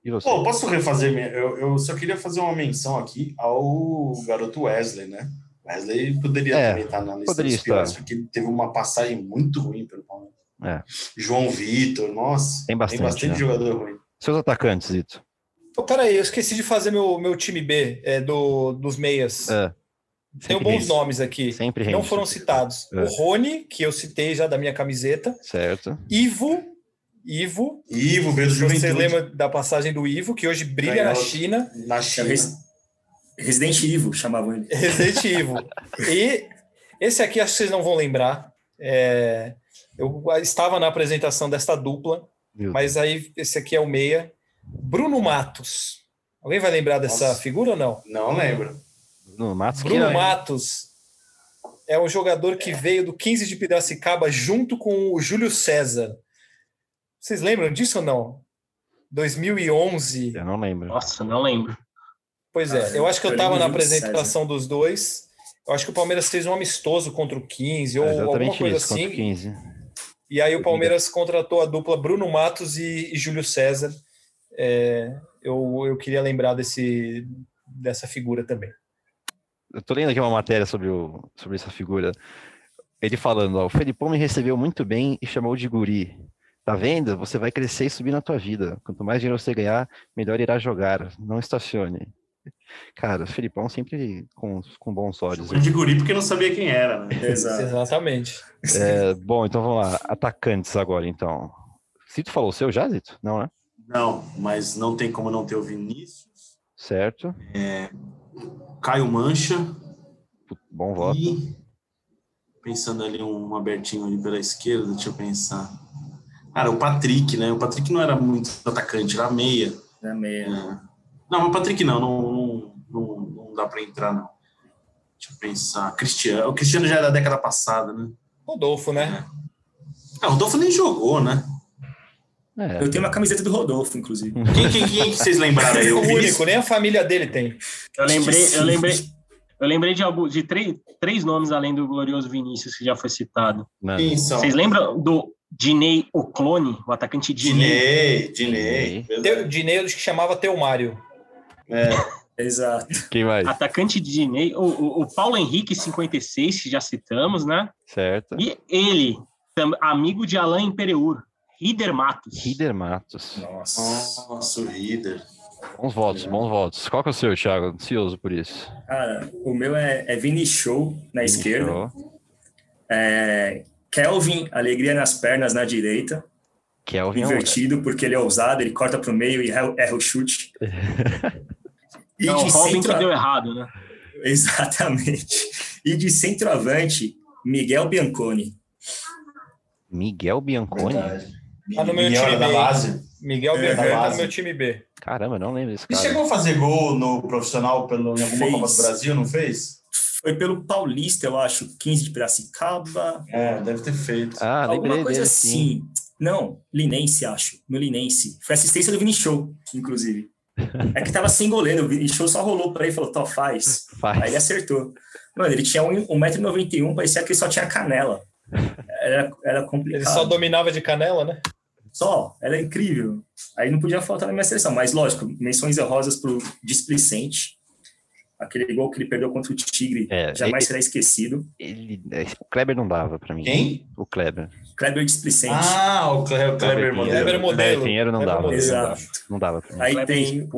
[SPEAKER 3] E você? Pô, posso refazer? Eu, eu só queria fazer uma menção aqui ao garoto Wesley, né? Wesley poderia é, também estar na lista dos piores, porque ele teve uma passagem muito ruim pelo Palmeiras. É. João Vitor, nossa,
[SPEAKER 1] tem bastante, tem bastante né?
[SPEAKER 3] jogador ruim.
[SPEAKER 1] Seus atacantes, Zito.
[SPEAKER 5] Oh, peraí, eu esqueci de fazer meu, meu time B é, do, dos meias. É. Tem bons nomes aqui.
[SPEAKER 1] Sempre
[SPEAKER 5] Não foram citados. É. O Rony, que eu citei já da minha camiseta.
[SPEAKER 1] Certo.
[SPEAKER 5] Ivo. Ivo.
[SPEAKER 3] Ivo, mesmo
[SPEAKER 5] Você lembra da passagem do Ivo, que hoje brilha na China.
[SPEAKER 3] Na China.
[SPEAKER 2] Resident Evil, chamavam ele.
[SPEAKER 5] Resident Evil. e esse aqui acho que vocês não vão lembrar. É, eu estava na apresentação desta dupla, Meu mas aí esse aqui é o meia. Bruno Matos. Alguém vai lembrar dessa Nossa. figura ou não?
[SPEAKER 3] Não lembro.
[SPEAKER 1] Bruno Matos.
[SPEAKER 5] Bruno é, Matos é o jogador que veio do 15 de Piracicaba junto com o Júlio César. Vocês lembram disso ou não? 2011.
[SPEAKER 1] Eu não lembro.
[SPEAKER 4] Nossa, não lembro.
[SPEAKER 5] Pois é, eu acho que eu estava na apresentação dos dois. Eu acho que o Palmeiras fez um amistoso contra o 15 ou é alguma coisa isso, assim. 15. E aí o Palmeiras contratou a dupla Bruno Matos e, e Júlio César. É, eu, eu queria lembrar desse, dessa figura também.
[SPEAKER 1] Eu tô lendo aqui uma matéria sobre, o, sobre essa figura. Ele falando, ó, o Felipão me recebeu muito bem e chamou de guri. Tá vendo? Você vai crescer e subir na tua vida. Quanto mais dinheiro você ganhar, melhor irá jogar. Não estacione. Cara, o Felipão sempre com, com bons olhos.
[SPEAKER 3] Chamou de guri porque não sabia quem era, né?
[SPEAKER 5] Exatamente.
[SPEAKER 1] É, bom, então vamos lá. Atacantes agora, então. Zito falou o seu já, Zito? Não, né?
[SPEAKER 3] Não, mas não tem como não ter o Vinícius.
[SPEAKER 1] Certo.
[SPEAKER 3] É, Caio Mancha.
[SPEAKER 1] Bom voto. E,
[SPEAKER 3] pensando ali um abertinho ali pela esquerda, deixa eu pensar. Cara, o Patrick, né? O Patrick não era muito atacante, era meia.
[SPEAKER 2] Era meia.
[SPEAKER 3] É. Não, o Patrick não, não, não, não, não dá para entrar, não. Deixa eu pensar. Cristiano. O Cristiano já é da década passada, né?
[SPEAKER 5] Rodolfo, né?
[SPEAKER 3] É, o Rodolfo nem jogou, né?
[SPEAKER 2] É. Eu tenho uma camiseta do Rodolfo, inclusive.
[SPEAKER 3] Quem, quem, quem que vocês lembraram aí?
[SPEAKER 5] o único, nem a família dele tem.
[SPEAKER 4] Eu lembrei, eu lembrei, eu lembrei de, algum, de três, três nomes além do glorioso Vinícius, que já foi citado.
[SPEAKER 3] Quem são?
[SPEAKER 4] Vocês lembram do Dinei o clone, o atacante Dinei?
[SPEAKER 3] Dinei,
[SPEAKER 5] Dinei. Dinei, acho que chamava Teomário.
[SPEAKER 3] É. Exato.
[SPEAKER 1] Quem mais?
[SPEAKER 4] Atacante de Dinei, o, o, o, Paulo Henrique, 56, que já citamos, né?
[SPEAKER 1] Certo.
[SPEAKER 4] E ele, amigo de Alain Imperiur. Rider Matos.
[SPEAKER 1] Rider Matos.
[SPEAKER 3] Nossa, Nossa o Rider.
[SPEAKER 1] Bons votos, bons votos. Qual que é o seu, Thiago? Ansioso por isso.
[SPEAKER 2] Cara, o meu é, é Vini Show na Vini esquerda. Show. É, Kelvin, Alegria nas pernas na direita.
[SPEAKER 1] Kelvin
[SPEAKER 2] Invertido, é porque ele é ousado, ele corta para o meio e erra, o chute.
[SPEAKER 4] e Não, de Robin centro... que deu errado, né?
[SPEAKER 2] Exatamente. E de centroavante, Miguel Bianconi.
[SPEAKER 1] Miguel Bianconi? Verdade.
[SPEAKER 5] Tá no meu
[SPEAKER 3] Miguel
[SPEAKER 5] time
[SPEAKER 3] B. Da base.
[SPEAKER 5] Miguel é, Bianconi tá no meu time B.
[SPEAKER 1] Caramba, não lembro desse cara.
[SPEAKER 3] Ele chegou a fazer gol no profissional pelo, em alguma Copa do Brasil, não fez?
[SPEAKER 2] Foi pelo Paulista, eu acho, 15 de Piracicaba.
[SPEAKER 3] É, deve ter feito.
[SPEAKER 1] Ah,
[SPEAKER 2] Alguma coisa assim. Sim. Não, Linense, acho. No Linense. Foi assistência do Vini Show, inclusive. É que tava sem goleiro, o Vini Show só rolou para ele e falou, Tó, faz. faz. Aí ele acertou. Mano, ele tinha 1,91m, parecia que ele só tinha canela. Era, era complicado.
[SPEAKER 5] Ele só dominava de canela, né?
[SPEAKER 2] Só, era incrível. Aí não podia faltar na minha seleção, mas lógico, menções honrosas pro Displicente. Aquele gol que ele perdeu contra o Tigre é, jamais ele, será esquecido.
[SPEAKER 1] Ele, é, o Kleber não dava para mim.
[SPEAKER 3] Quem?
[SPEAKER 1] O Kleber.
[SPEAKER 2] Kleber Displicente.
[SPEAKER 3] Ah, o Kleber, o Kleber,
[SPEAKER 5] modelo. Kleber modelo.
[SPEAKER 1] Pinheiro não dava.
[SPEAKER 2] Exato.
[SPEAKER 1] Não dava pra mim.
[SPEAKER 2] Aí tem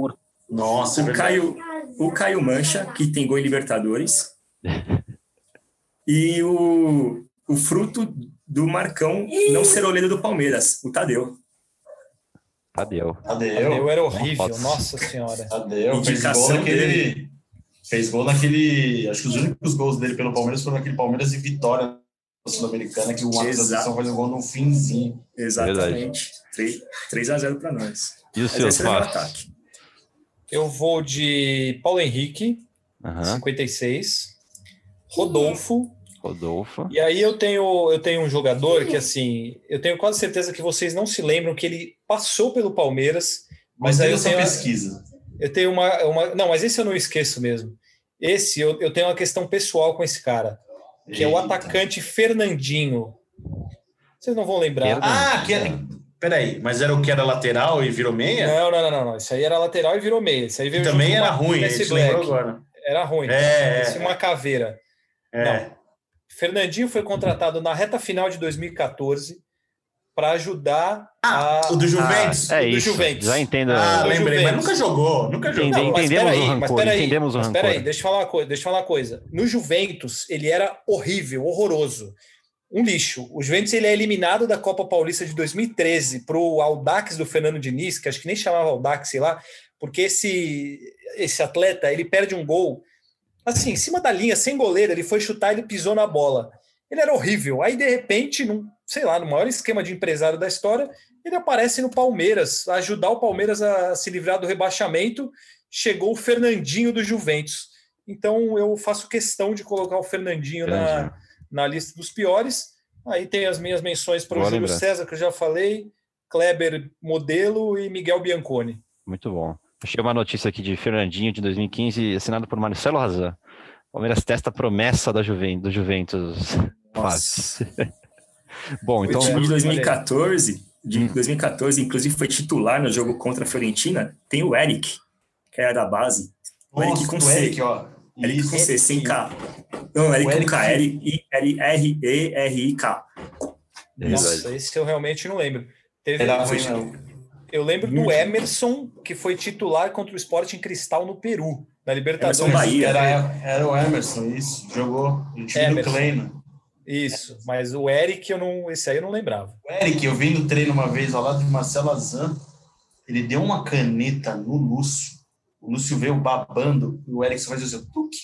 [SPEAKER 3] Nossa,
[SPEAKER 2] o, é Caio, o Caio Mancha, que tem gol em Libertadores. e o, o fruto do Marcão não ser olheiro do Palmeiras, o Tadeu.
[SPEAKER 1] Tadeu.
[SPEAKER 3] Tadeu.
[SPEAKER 5] Tadeu era horrível, nossa senhora.
[SPEAKER 3] Tadeu gol naquele... Fez gol naquele... Acho que os únicos gols dele pelo Palmeiras foram naquele Palmeiras e Vitória Sul-Americana, que o Marcos faz o gol no finzinho.
[SPEAKER 2] Exatamente. 3, 3 a 0 para nós.
[SPEAKER 1] E o seu ataque?
[SPEAKER 5] Eu vou de Paulo Henrique, uhum. 56. Rodolfo,
[SPEAKER 1] Rodolfo.
[SPEAKER 5] E aí eu tenho, eu tenho um jogador que, assim, eu tenho quase certeza que vocês não se lembram que ele passou pelo Palmeiras, mas, aí eu tenho
[SPEAKER 3] pesquisa.
[SPEAKER 5] Eu tenho uma, uma. Não, mas esse eu não esqueço mesmo. Esse eu, eu tenho uma questão pessoal com esse cara, que Eita. é o atacante Fernandinho. Vocês não vão lembrar.
[SPEAKER 3] Ah, que é, Peraí, mas era o que era lateral e virou meia?
[SPEAKER 5] Não, não, não, não. Isso aí era lateral e virou meia. Isso aí veio
[SPEAKER 3] também era ruim, esse Black. agora.
[SPEAKER 5] Era ruim.
[SPEAKER 3] É,
[SPEAKER 5] é, uma caveira.
[SPEAKER 3] É. Não.
[SPEAKER 5] Fernandinho foi contratado na reta final de 2014 para ajudar ah,
[SPEAKER 3] a... o do Juventus.
[SPEAKER 1] Ah, é
[SPEAKER 3] o
[SPEAKER 1] do isso.
[SPEAKER 3] Juventus.
[SPEAKER 1] Já entendo.
[SPEAKER 3] Ah, lembrei, Juventus. mas nunca jogou, nunca jogou.
[SPEAKER 1] Entende,
[SPEAKER 5] não,
[SPEAKER 1] entendemos
[SPEAKER 5] peraí,
[SPEAKER 1] o rancor,
[SPEAKER 5] mas peraí,
[SPEAKER 1] entendemos o
[SPEAKER 5] mas peraí, deixa eu falar uma coisa, deixa eu falar uma coisa. No Juventus, ele era horrível, horroroso. Um lixo. O Juventus ele é eliminado da Copa Paulista de 2013 para o Audax do Fernando Diniz, que acho que nem chamava Audax, sei lá, porque esse, esse atleta ele perde um gol assim, em cima da linha, sem goleiro, ele foi chutar, ele pisou na bola. Ele era horrível. Aí, de repente, num, sei lá, no maior esquema de empresário da história, ele aparece no Palmeiras, ajudar o Palmeiras a se livrar do rebaixamento. Chegou o Fernandinho do Juventus. Então, eu faço questão de colocar o Fernandinho na, na lista dos piores. Aí tem as minhas menções para o Júlio. César, que eu já falei, Kleber Modelo e Miguel Bianconi.
[SPEAKER 1] Muito bom. Achei uma notícia aqui de Fernandinho de 2015, assinado por Marcelo Razan. Palmeiras testa a promessa da Juventus, do Juventus.
[SPEAKER 2] bom, então. O time de 2014, de 2014, hum. inclusive foi titular no jogo contra a Fiorentina. Tem o Eric, que era da base.
[SPEAKER 3] O Nossa, Eric com C. Eric, ó.
[SPEAKER 2] Eric com C, sem K. Não, Eric, Eric com K. R-E-R-I-K.
[SPEAKER 5] Nossa, esse eu realmente não lembro. Teve, Era foi, eu lembro do Emerson, que foi titular contra o Sport em Cristal no Peru, na Libertadores.
[SPEAKER 3] Emerson Bahia. Era, era o Emerson, isso. Jogou. O time do Kleina.
[SPEAKER 5] Isso, mas o Eric, eu não, esse aí eu não lembrava.
[SPEAKER 3] O Eric, eu vi no treino uma vez ao lado de Marcelo Azan, ele deu uma caneta no Lúcio. O Lúcio veio babando, e o Eric só fazia assim, tuque.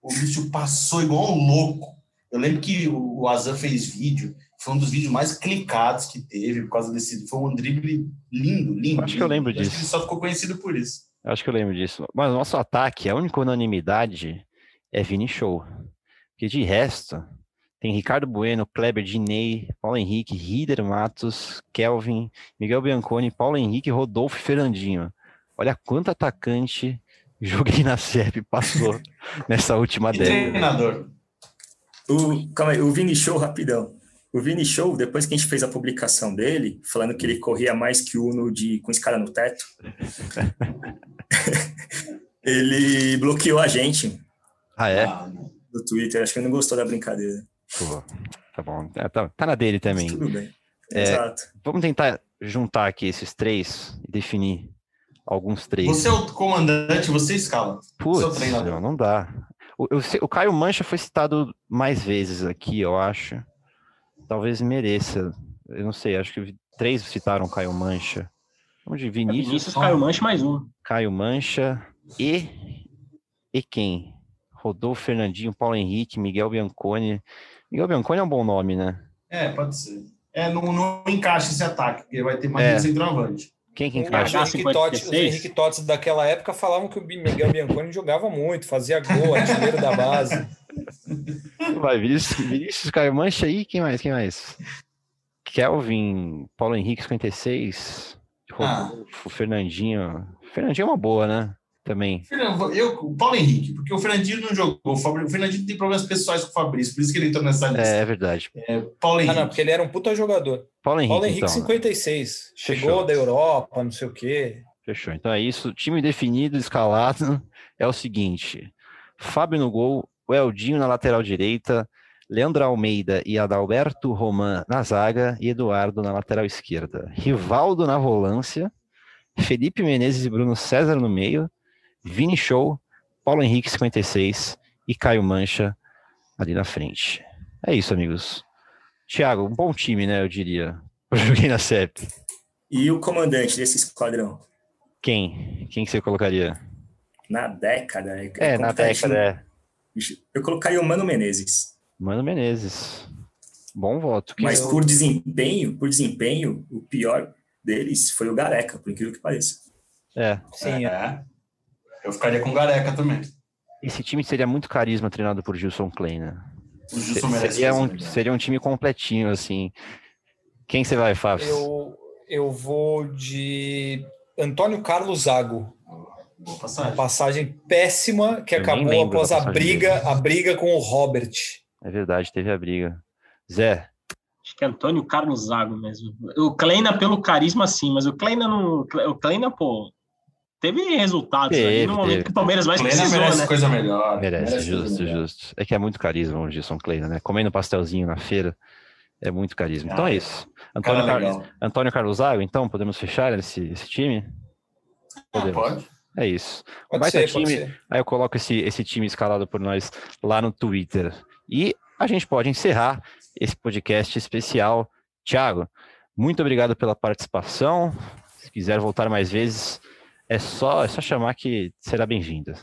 [SPEAKER 3] O Lúcio passou igual um louco. Eu lembro que o Azan fez vídeo, foi um dos vídeos mais clicados que teve por causa desse. Foi um drible lindo, lindo.
[SPEAKER 1] Acho
[SPEAKER 3] lindo.
[SPEAKER 1] que eu lembro disso.
[SPEAKER 3] ele só ficou conhecido por isso.
[SPEAKER 1] Acho que eu lembro disso. Mas o nosso ataque, a única unanimidade é Vini Show. Porque de resto, tem Ricardo Bueno, Kleber, Dinei, Paulo Henrique, Rider Matos, Kelvin, Miguel Bianconi, Paulo Henrique, Rodolfo e Fernandinho. Olha quanto atacante joguei na CEP passou nessa última década.
[SPEAKER 3] Treinador.
[SPEAKER 2] O, calma aí, o Vini Show, rapidão. O Vini Show, depois que a gente fez a publicação dele, falando que ele corria mais que o Uno de, com escada no teto, ele bloqueou a gente.
[SPEAKER 1] Ah, é?
[SPEAKER 2] No Twitter. Acho que ele não gostou da brincadeira.
[SPEAKER 1] Pô, tá bom. É, tá, tá, na dele também.
[SPEAKER 2] Tudo bem.
[SPEAKER 1] É, Exato. Vamos tentar juntar aqui esses três e definir alguns três.
[SPEAKER 3] Você é o comandante, você escala.
[SPEAKER 1] Putz, não, não dá. O, o, o, Caio Mancha foi citado mais vezes aqui, eu acho. Talvez mereça. Eu não sei, acho que três citaram Caio Mancha. Vamos de Vinícius.
[SPEAKER 4] Vinícius, Caio Mancha mais um.
[SPEAKER 1] Caio Mancha e. E quem? Rodolfo Fernandinho, Paulo Henrique, Miguel Bianconi. Miguel Bianconi é um bom nome, né?
[SPEAKER 3] É, pode ser. É, não, não encaixa esse ataque, porque vai ter mais é. centroavante.
[SPEAKER 1] Quem que encaixa?
[SPEAKER 5] Os Henrique, Totti, os Henrique Totti daquela época falavam que o Miguel Bianconi jogava muito, fazia gol, artilheiro da base.
[SPEAKER 1] Vai, Vinícius, Vinícius Caio Mancha aí, quem mais? Quem mais? Kelvin, Paulo Henrique 56, Rodolfo, ah. Fernandinho. Fernandinho é uma boa, né? também.
[SPEAKER 3] Eu, o Paulo Henrique, porque o Fernandinho não jogou. O Fernandinho tem problemas pessoais com o Fabrício, por isso que ele entrou nessa lista.
[SPEAKER 1] É, é verdade.
[SPEAKER 3] É, Paulo Henrique.
[SPEAKER 5] Ah, não, porque ele era um puta jogador.
[SPEAKER 1] Paulo Henrique,
[SPEAKER 5] Paulo Henrique
[SPEAKER 1] então,
[SPEAKER 5] 56. Chegou Fechou. da Europa, não sei o quê.
[SPEAKER 1] Fechou. Então é isso. Time definido, escalado. É o seguinte: Fábio no gol, o Eldinho na lateral direita, Leandro Almeida e Adalberto Roman na zaga e Eduardo na lateral esquerda. Rivaldo na volância, Felipe Menezes e Bruno César no meio, Vini Show, Paulo Henrique 56 e Caio Mancha ali na frente. É isso, amigos. Thiago, um bom time, né? Eu diria. Eu joguei na CEP.
[SPEAKER 2] E o comandante desse esquadrão?
[SPEAKER 1] Quem? Quem que você colocaria?
[SPEAKER 2] Na década.
[SPEAKER 1] É, é na década, é.
[SPEAKER 2] Eu colocaria o Mano Menezes.
[SPEAKER 1] Mano Menezes. Bom voto.
[SPEAKER 2] Mas eu... por desempenho, por desempenho, o pior deles foi o Gareca, por incrível que pareça.
[SPEAKER 1] É.
[SPEAKER 3] Sim, é. Eu ficaria com Gareca também.
[SPEAKER 1] Esse time seria muito carisma treinado por Gilson Klein, né?
[SPEAKER 3] O Gilson merece
[SPEAKER 1] seria um, seria um time completinho, assim. Quem você vai, Fábio?
[SPEAKER 5] Eu, eu vou de Antônio Carlos Zago.
[SPEAKER 3] Passagem.
[SPEAKER 5] Uma passagem péssima que eu acabou após a briga, a briga com o Robert.
[SPEAKER 1] É verdade, teve a briga. Zé.
[SPEAKER 4] Acho que é Antônio Carlos Zago mesmo. O Kleina pelo carisma, sim, mas o Kleina não. O Kleina, pô, teve resultados teve, aí no momento teve. que o Palmeiras mais
[SPEAKER 3] Kleina
[SPEAKER 4] precisou,
[SPEAKER 3] merece
[SPEAKER 4] né?
[SPEAKER 3] coisa melhor.
[SPEAKER 1] Merece, merece justo, melhor. justo. É que é muito carisma o Gilson Kleina, né? Comendo pastelzinho na feira. É muito carisma. Então é isso. Antônio, Car... Antônio Carlos Zago, então, podemos fechar esse, esse time?
[SPEAKER 3] Podemos. Ah, pode.
[SPEAKER 1] É isso. Pode ser, time. Aí eu coloco esse, esse time escalado por nós lá no Twitter. E a gente pode encerrar esse podcast especial. Tiago, muito obrigado pela participação. Se quiser voltar mais vezes, é só, é só chamar que será bem-vinda.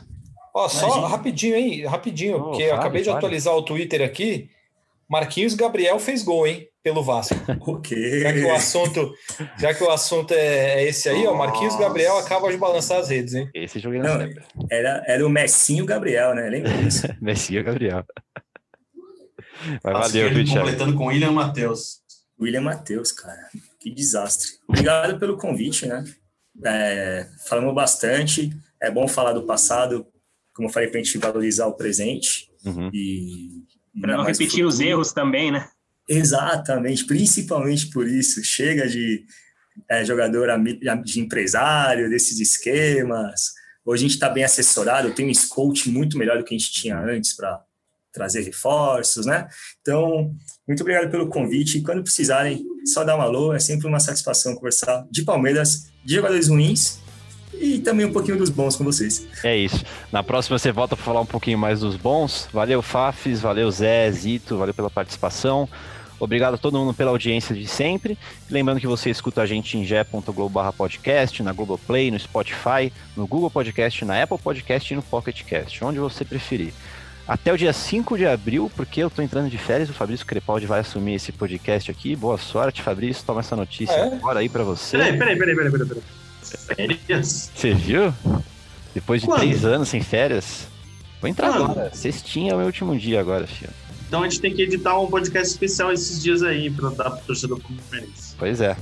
[SPEAKER 5] Ó, só rapidinho, hein? Rapidinho, oh, porque eu acabei de atualizar o Twitter aqui. Marquinhos Gabriel fez gol, hein? Pelo Vasco.
[SPEAKER 2] O quê?
[SPEAKER 5] Já que o assunto, já que o assunto é, é esse aí, Nossa. ó, Marquinhos Gabriel acaba de balançar as redes, hein?
[SPEAKER 1] Esse jogo não,
[SPEAKER 2] era, era o Messinho Gabriel, né? Lembra disso?
[SPEAKER 1] Messinho Gabriel.
[SPEAKER 3] Mas valeu, Richard. Completando com William Matheus.
[SPEAKER 2] William Matheus, cara. Que desastre. Obrigado pelo convite, né? É, falamos bastante. É bom falar do passado, como eu falei, para a gente valorizar o presente.
[SPEAKER 1] Uhum.
[SPEAKER 4] E, para não repetir os erros também, né?
[SPEAKER 2] Exatamente, principalmente por isso. Chega de é, jogador de empresário, desses esquemas. Hoje a gente está bem assessorado, tem um scout muito melhor do que a gente tinha antes para trazer reforços, né? Então, muito obrigado pelo convite. Quando precisarem, só dá um alô. É sempre uma satisfação conversar de Palmeiras, de jogadores ruins e também um pouquinho dos bons com vocês.
[SPEAKER 1] É isso. Na próxima você volta para falar um pouquinho mais dos bons. Valeu, Fafis, valeu, Zé, Zito, valeu pela participação. Obrigado a todo mundo pela audiência de sempre. Lembrando que você escuta a gente em ge.globo podcast, na Google Play, no Spotify, no Google Podcast, na Apple Podcast e no Pocket Cast, onde você preferir. Até o dia 5 de abril, porque eu tô entrando de férias, o Fabrício Crepaldi vai assumir esse podcast aqui. Boa sorte, Fabrício. Toma essa notícia é? agora aí para você.
[SPEAKER 3] Peraí, peraí, peraí, peraí, peraí. Férias?
[SPEAKER 1] Você viu? Depois de Quando? três anos sem férias. Vou entrar Quando? agora. Sextinha é o meu último dia agora, filho.
[SPEAKER 3] Então a gente tem que editar um podcast especial esses dias aí pra dar pro torcedor
[SPEAKER 1] palmeirense. Pois é.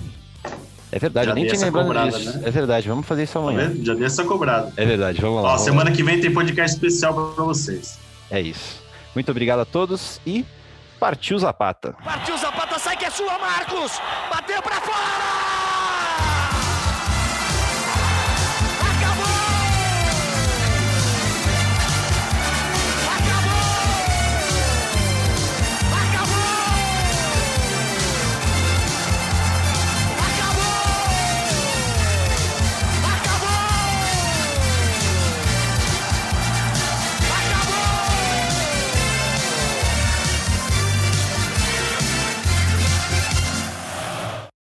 [SPEAKER 1] É verdade, Já eu nem tinha lembrado cobrada, disso. Né? É verdade, vamos fazer isso amanhã.
[SPEAKER 3] Tá Já dei essa cobrada.
[SPEAKER 1] É verdade, vamos lá.
[SPEAKER 3] Ó,
[SPEAKER 1] vamos
[SPEAKER 3] semana
[SPEAKER 1] lá.
[SPEAKER 3] que vem tem podcast especial pra vocês.
[SPEAKER 1] É isso. Muito obrigado a todos e partiu Zapata.
[SPEAKER 6] Partiu Zapata, sai que é sua, Marcos! Bateu pra fora!